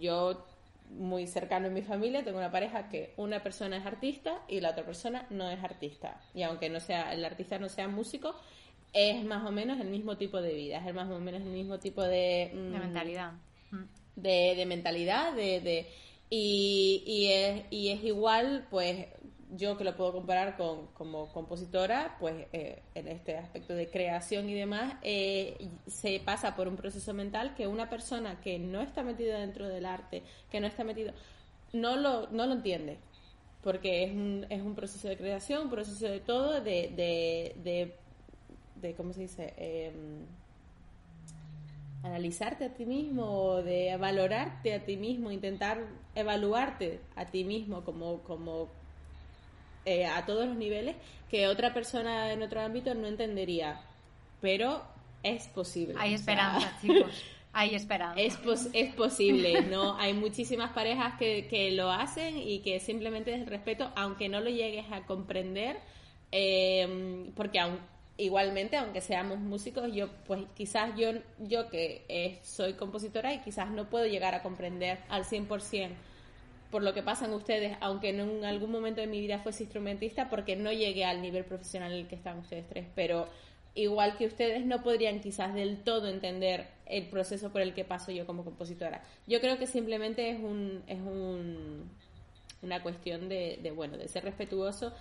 Yo, muy cercano en mi familia, tengo una pareja que una persona es artista y la otra persona no es artista. Y aunque no sea, el artista no sea músico, es más o menos el mismo tipo de vida, es más o menos el mismo tipo de, mm, de mentalidad. Mm. de, de mentalidad, de, de y, y, es, y es igual, pues yo que lo puedo comparar con como compositora, pues eh, en este aspecto de creación y demás, eh, se pasa por un proceso mental que una persona que no está metida dentro del arte, que no está metido, no lo, no lo entiende. Porque es un, es un proceso de creación, un proceso de todo, de, de, de, de ¿cómo se dice? Em, analizarte a ti mismo, de valorarte a ti mismo, intentar evaluarte a ti mismo como, como eh, a todos los niveles que otra persona en otro ámbito no entendería. Pero es posible. Hay O sea, esperanza, chicos. Hay esperanza. es, pos- es posible, ¿no? Hay muchísimas parejas que, que lo hacen y que simplemente es respeto, aunque no lo llegues a comprender, eh, porque aun- igualmente, aunque seamos músicos, yo pues quizás yo, yo que eh, soy compositora y quizás no puedo llegar a comprender al 100% por lo que pasan ustedes, aunque en un- algún momento de mi vida fuese instrumentista, porque no llegué al nivel profesional en el que están ustedes tres, pero igual que ustedes no podrían quizás del todo entender el proceso por el que paso yo como compositora. Yo creo que simplemente es un es un, una cuestión de, de, bueno de ser respetuoso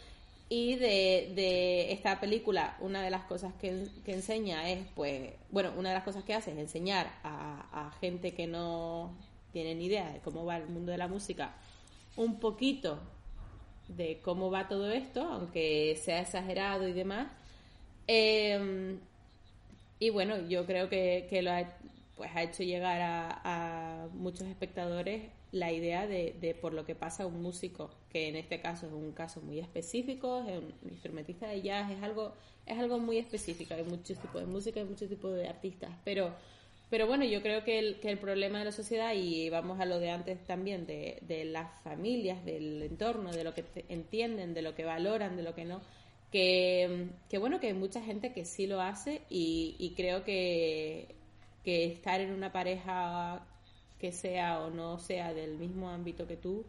y de, de esta película una de las cosas que, que enseña es pues bueno una de las cosas que hace es enseñar a, a gente que no tiene ni idea de cómo va el mundo de la música un poquito de cómo va todo esto aunque sea exagerado y demás eh, y bueno, yo creo que, que lo ha, pues ha hecho llegar a, a muchos espectadores la idea de, de por lo que pasa un músico, que en este caso es un caso muy específico, es un instrumentista de jazz, es algo, es algo muy específico, hay muchos tipos de música, hay muchos tipos de artistas, pero, pero bueno, yo creo que el, que el problema de la sociedad, y vamos a lo de antes también, de, de las familias, del entorno, de lo que entienden, de lo que valoran, de lo que no, que, que bueno, que hay mucha gente que sí lo hace y, y creo que, que estar en una pareja que sea o no sea del mismo ámbito que tú,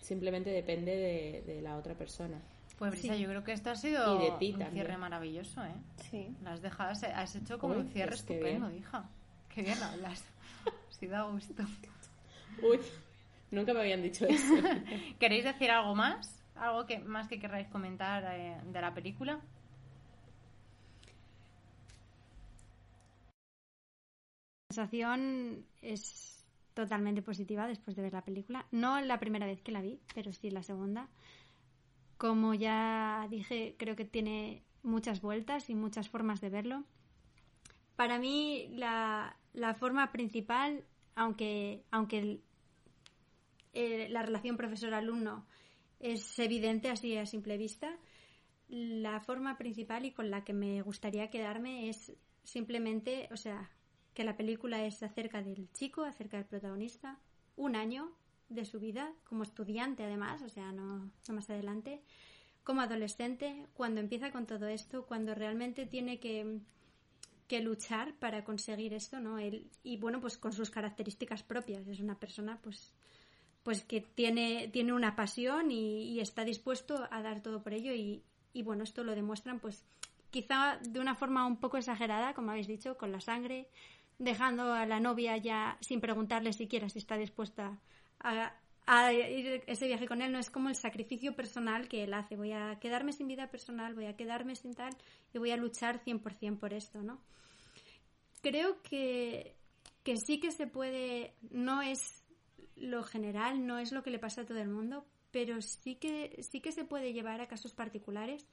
simplemente depende de, de la otra persona. Pues Brisa, yo creo que esto ha sido Y de ti un también. cierre maravilloso, ¿eh? Sí. Lo has dejado, has- hecho como Uy, un cierre pues estupendo, hija. Qué bien hablas. Sí da gusto. Uy, nunca me habían dicho eso. ¿Queréis decir algo más? ¿Algo que más que querráis comentar eh, de la película? La sensación es totalmente positiva después de ver la película. No la primera vez que la vi, pero sí la segunda. Como ya dije, creo que tiene muchas vueltas y muchas formas de verlo. Para mí la, la forma principal, aunque, aunque eh, la relación profesor-alumno es evidente así a simple vista, la forma principal y con la que me gustaría quedarme es simplemente, o sea, que la película es acerca del chico, acerca del protagonista, un año de su vida, como estudiante además, o sea, no más adelante, como adolescente, cuando empieza con todo esto, cuando realmente tiene que, luchar para conseguir esto, ¿no? Él, y bueno, pues con sus características propias, es una persona pues pues que tiene, tiene una pasión y, y está dispuesto a dar todo por ello y, y bueno, esto lo demuestran pues quizá de una forma un poco exagerada, como habéis dicho, con la sangre, dejando a la novia ya sin preguntarle siquiera si está dispuesta a, a ir ese viaje con él, no es como el sacrificio personal que él hace, voy a quedarme sin vida personal, voy a quedarme sin tal y voy a luchar 100% por esto, ¿no? Creo que, que sí que se puede, no es lo general, no es lo que le pasa a todo el mundo, pero sí que, sí que se puede llevar a casos particulares,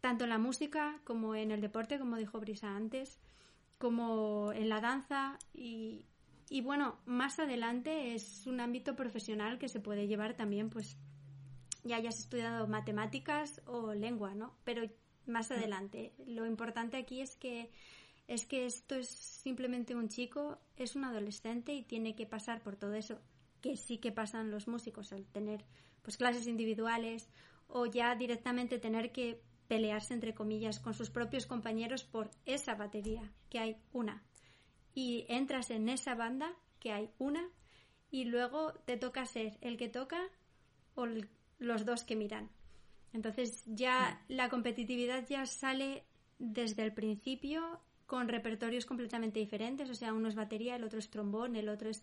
tanto en la música como en el deporte, como dijo Brisa antes, como en la danza y, y bueno, más adelante es un ámbito profesional que se puede llevar también, pues ya hayas estudiado matemáticas o lengua, ¿no? Pero más adelante. Lo importante aquí es que es que esto es simplemente un chico, es un adolescente y tiene que pasar por todo eso que sí que pasan los músicos al tener pues clases individuales o ya directamente tener que pelearse entre comillas con sus propios compañeros por esa batería, que hay una. Y entras en esa banda, que hay una, y luego te toca ser el que toca o los dos que miran. Entonces ya la competitividad ya sale desde el principio con repertorios completamente diferentes, o sea, uno es batería, el otro es trombón, el otro es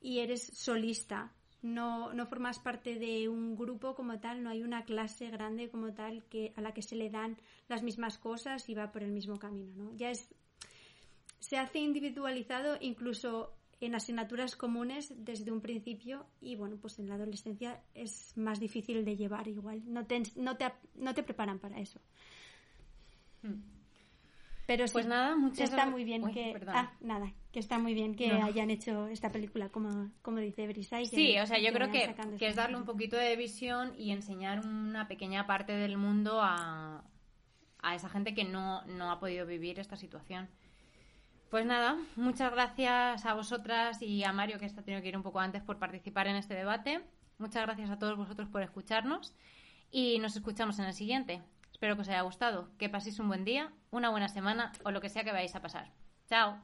y eres solista. No, no formas parte de un grupo como tal, no hay una clase grande como tal que a la que se le dan las mismas cosas y va por el mismo camino, ¿no? Ya es se hace individualizado incluso en asignaturas comunes desde un principio y bueno, pues en la adolescencia es más difícil de llevar igual. No te, no te, no te preparan para eso. Pero sí, Pues nada, muchas está muy bien Uy, que ah, nada, que está muy bien que No. hayan hecho esta película como, como dice Brisa y que- Sí, o sea, yo que creo que, que es darle un poquito de visión y enseñar una pequeña parte del mundo a, a esa gente que no, no ha podido vivir esta situación. Pues nada, muchas gracias a vosotras y a Mario, que está teniendo que ir un poco antes, por participar en este debate. Muchas gracias a todos vosotros por escucharnos y nos escuchamos en el siguiente. Espero que os haya gustado, que paséis un buen día, una buena semana o lo que sea que vayáis a pasar. Chao.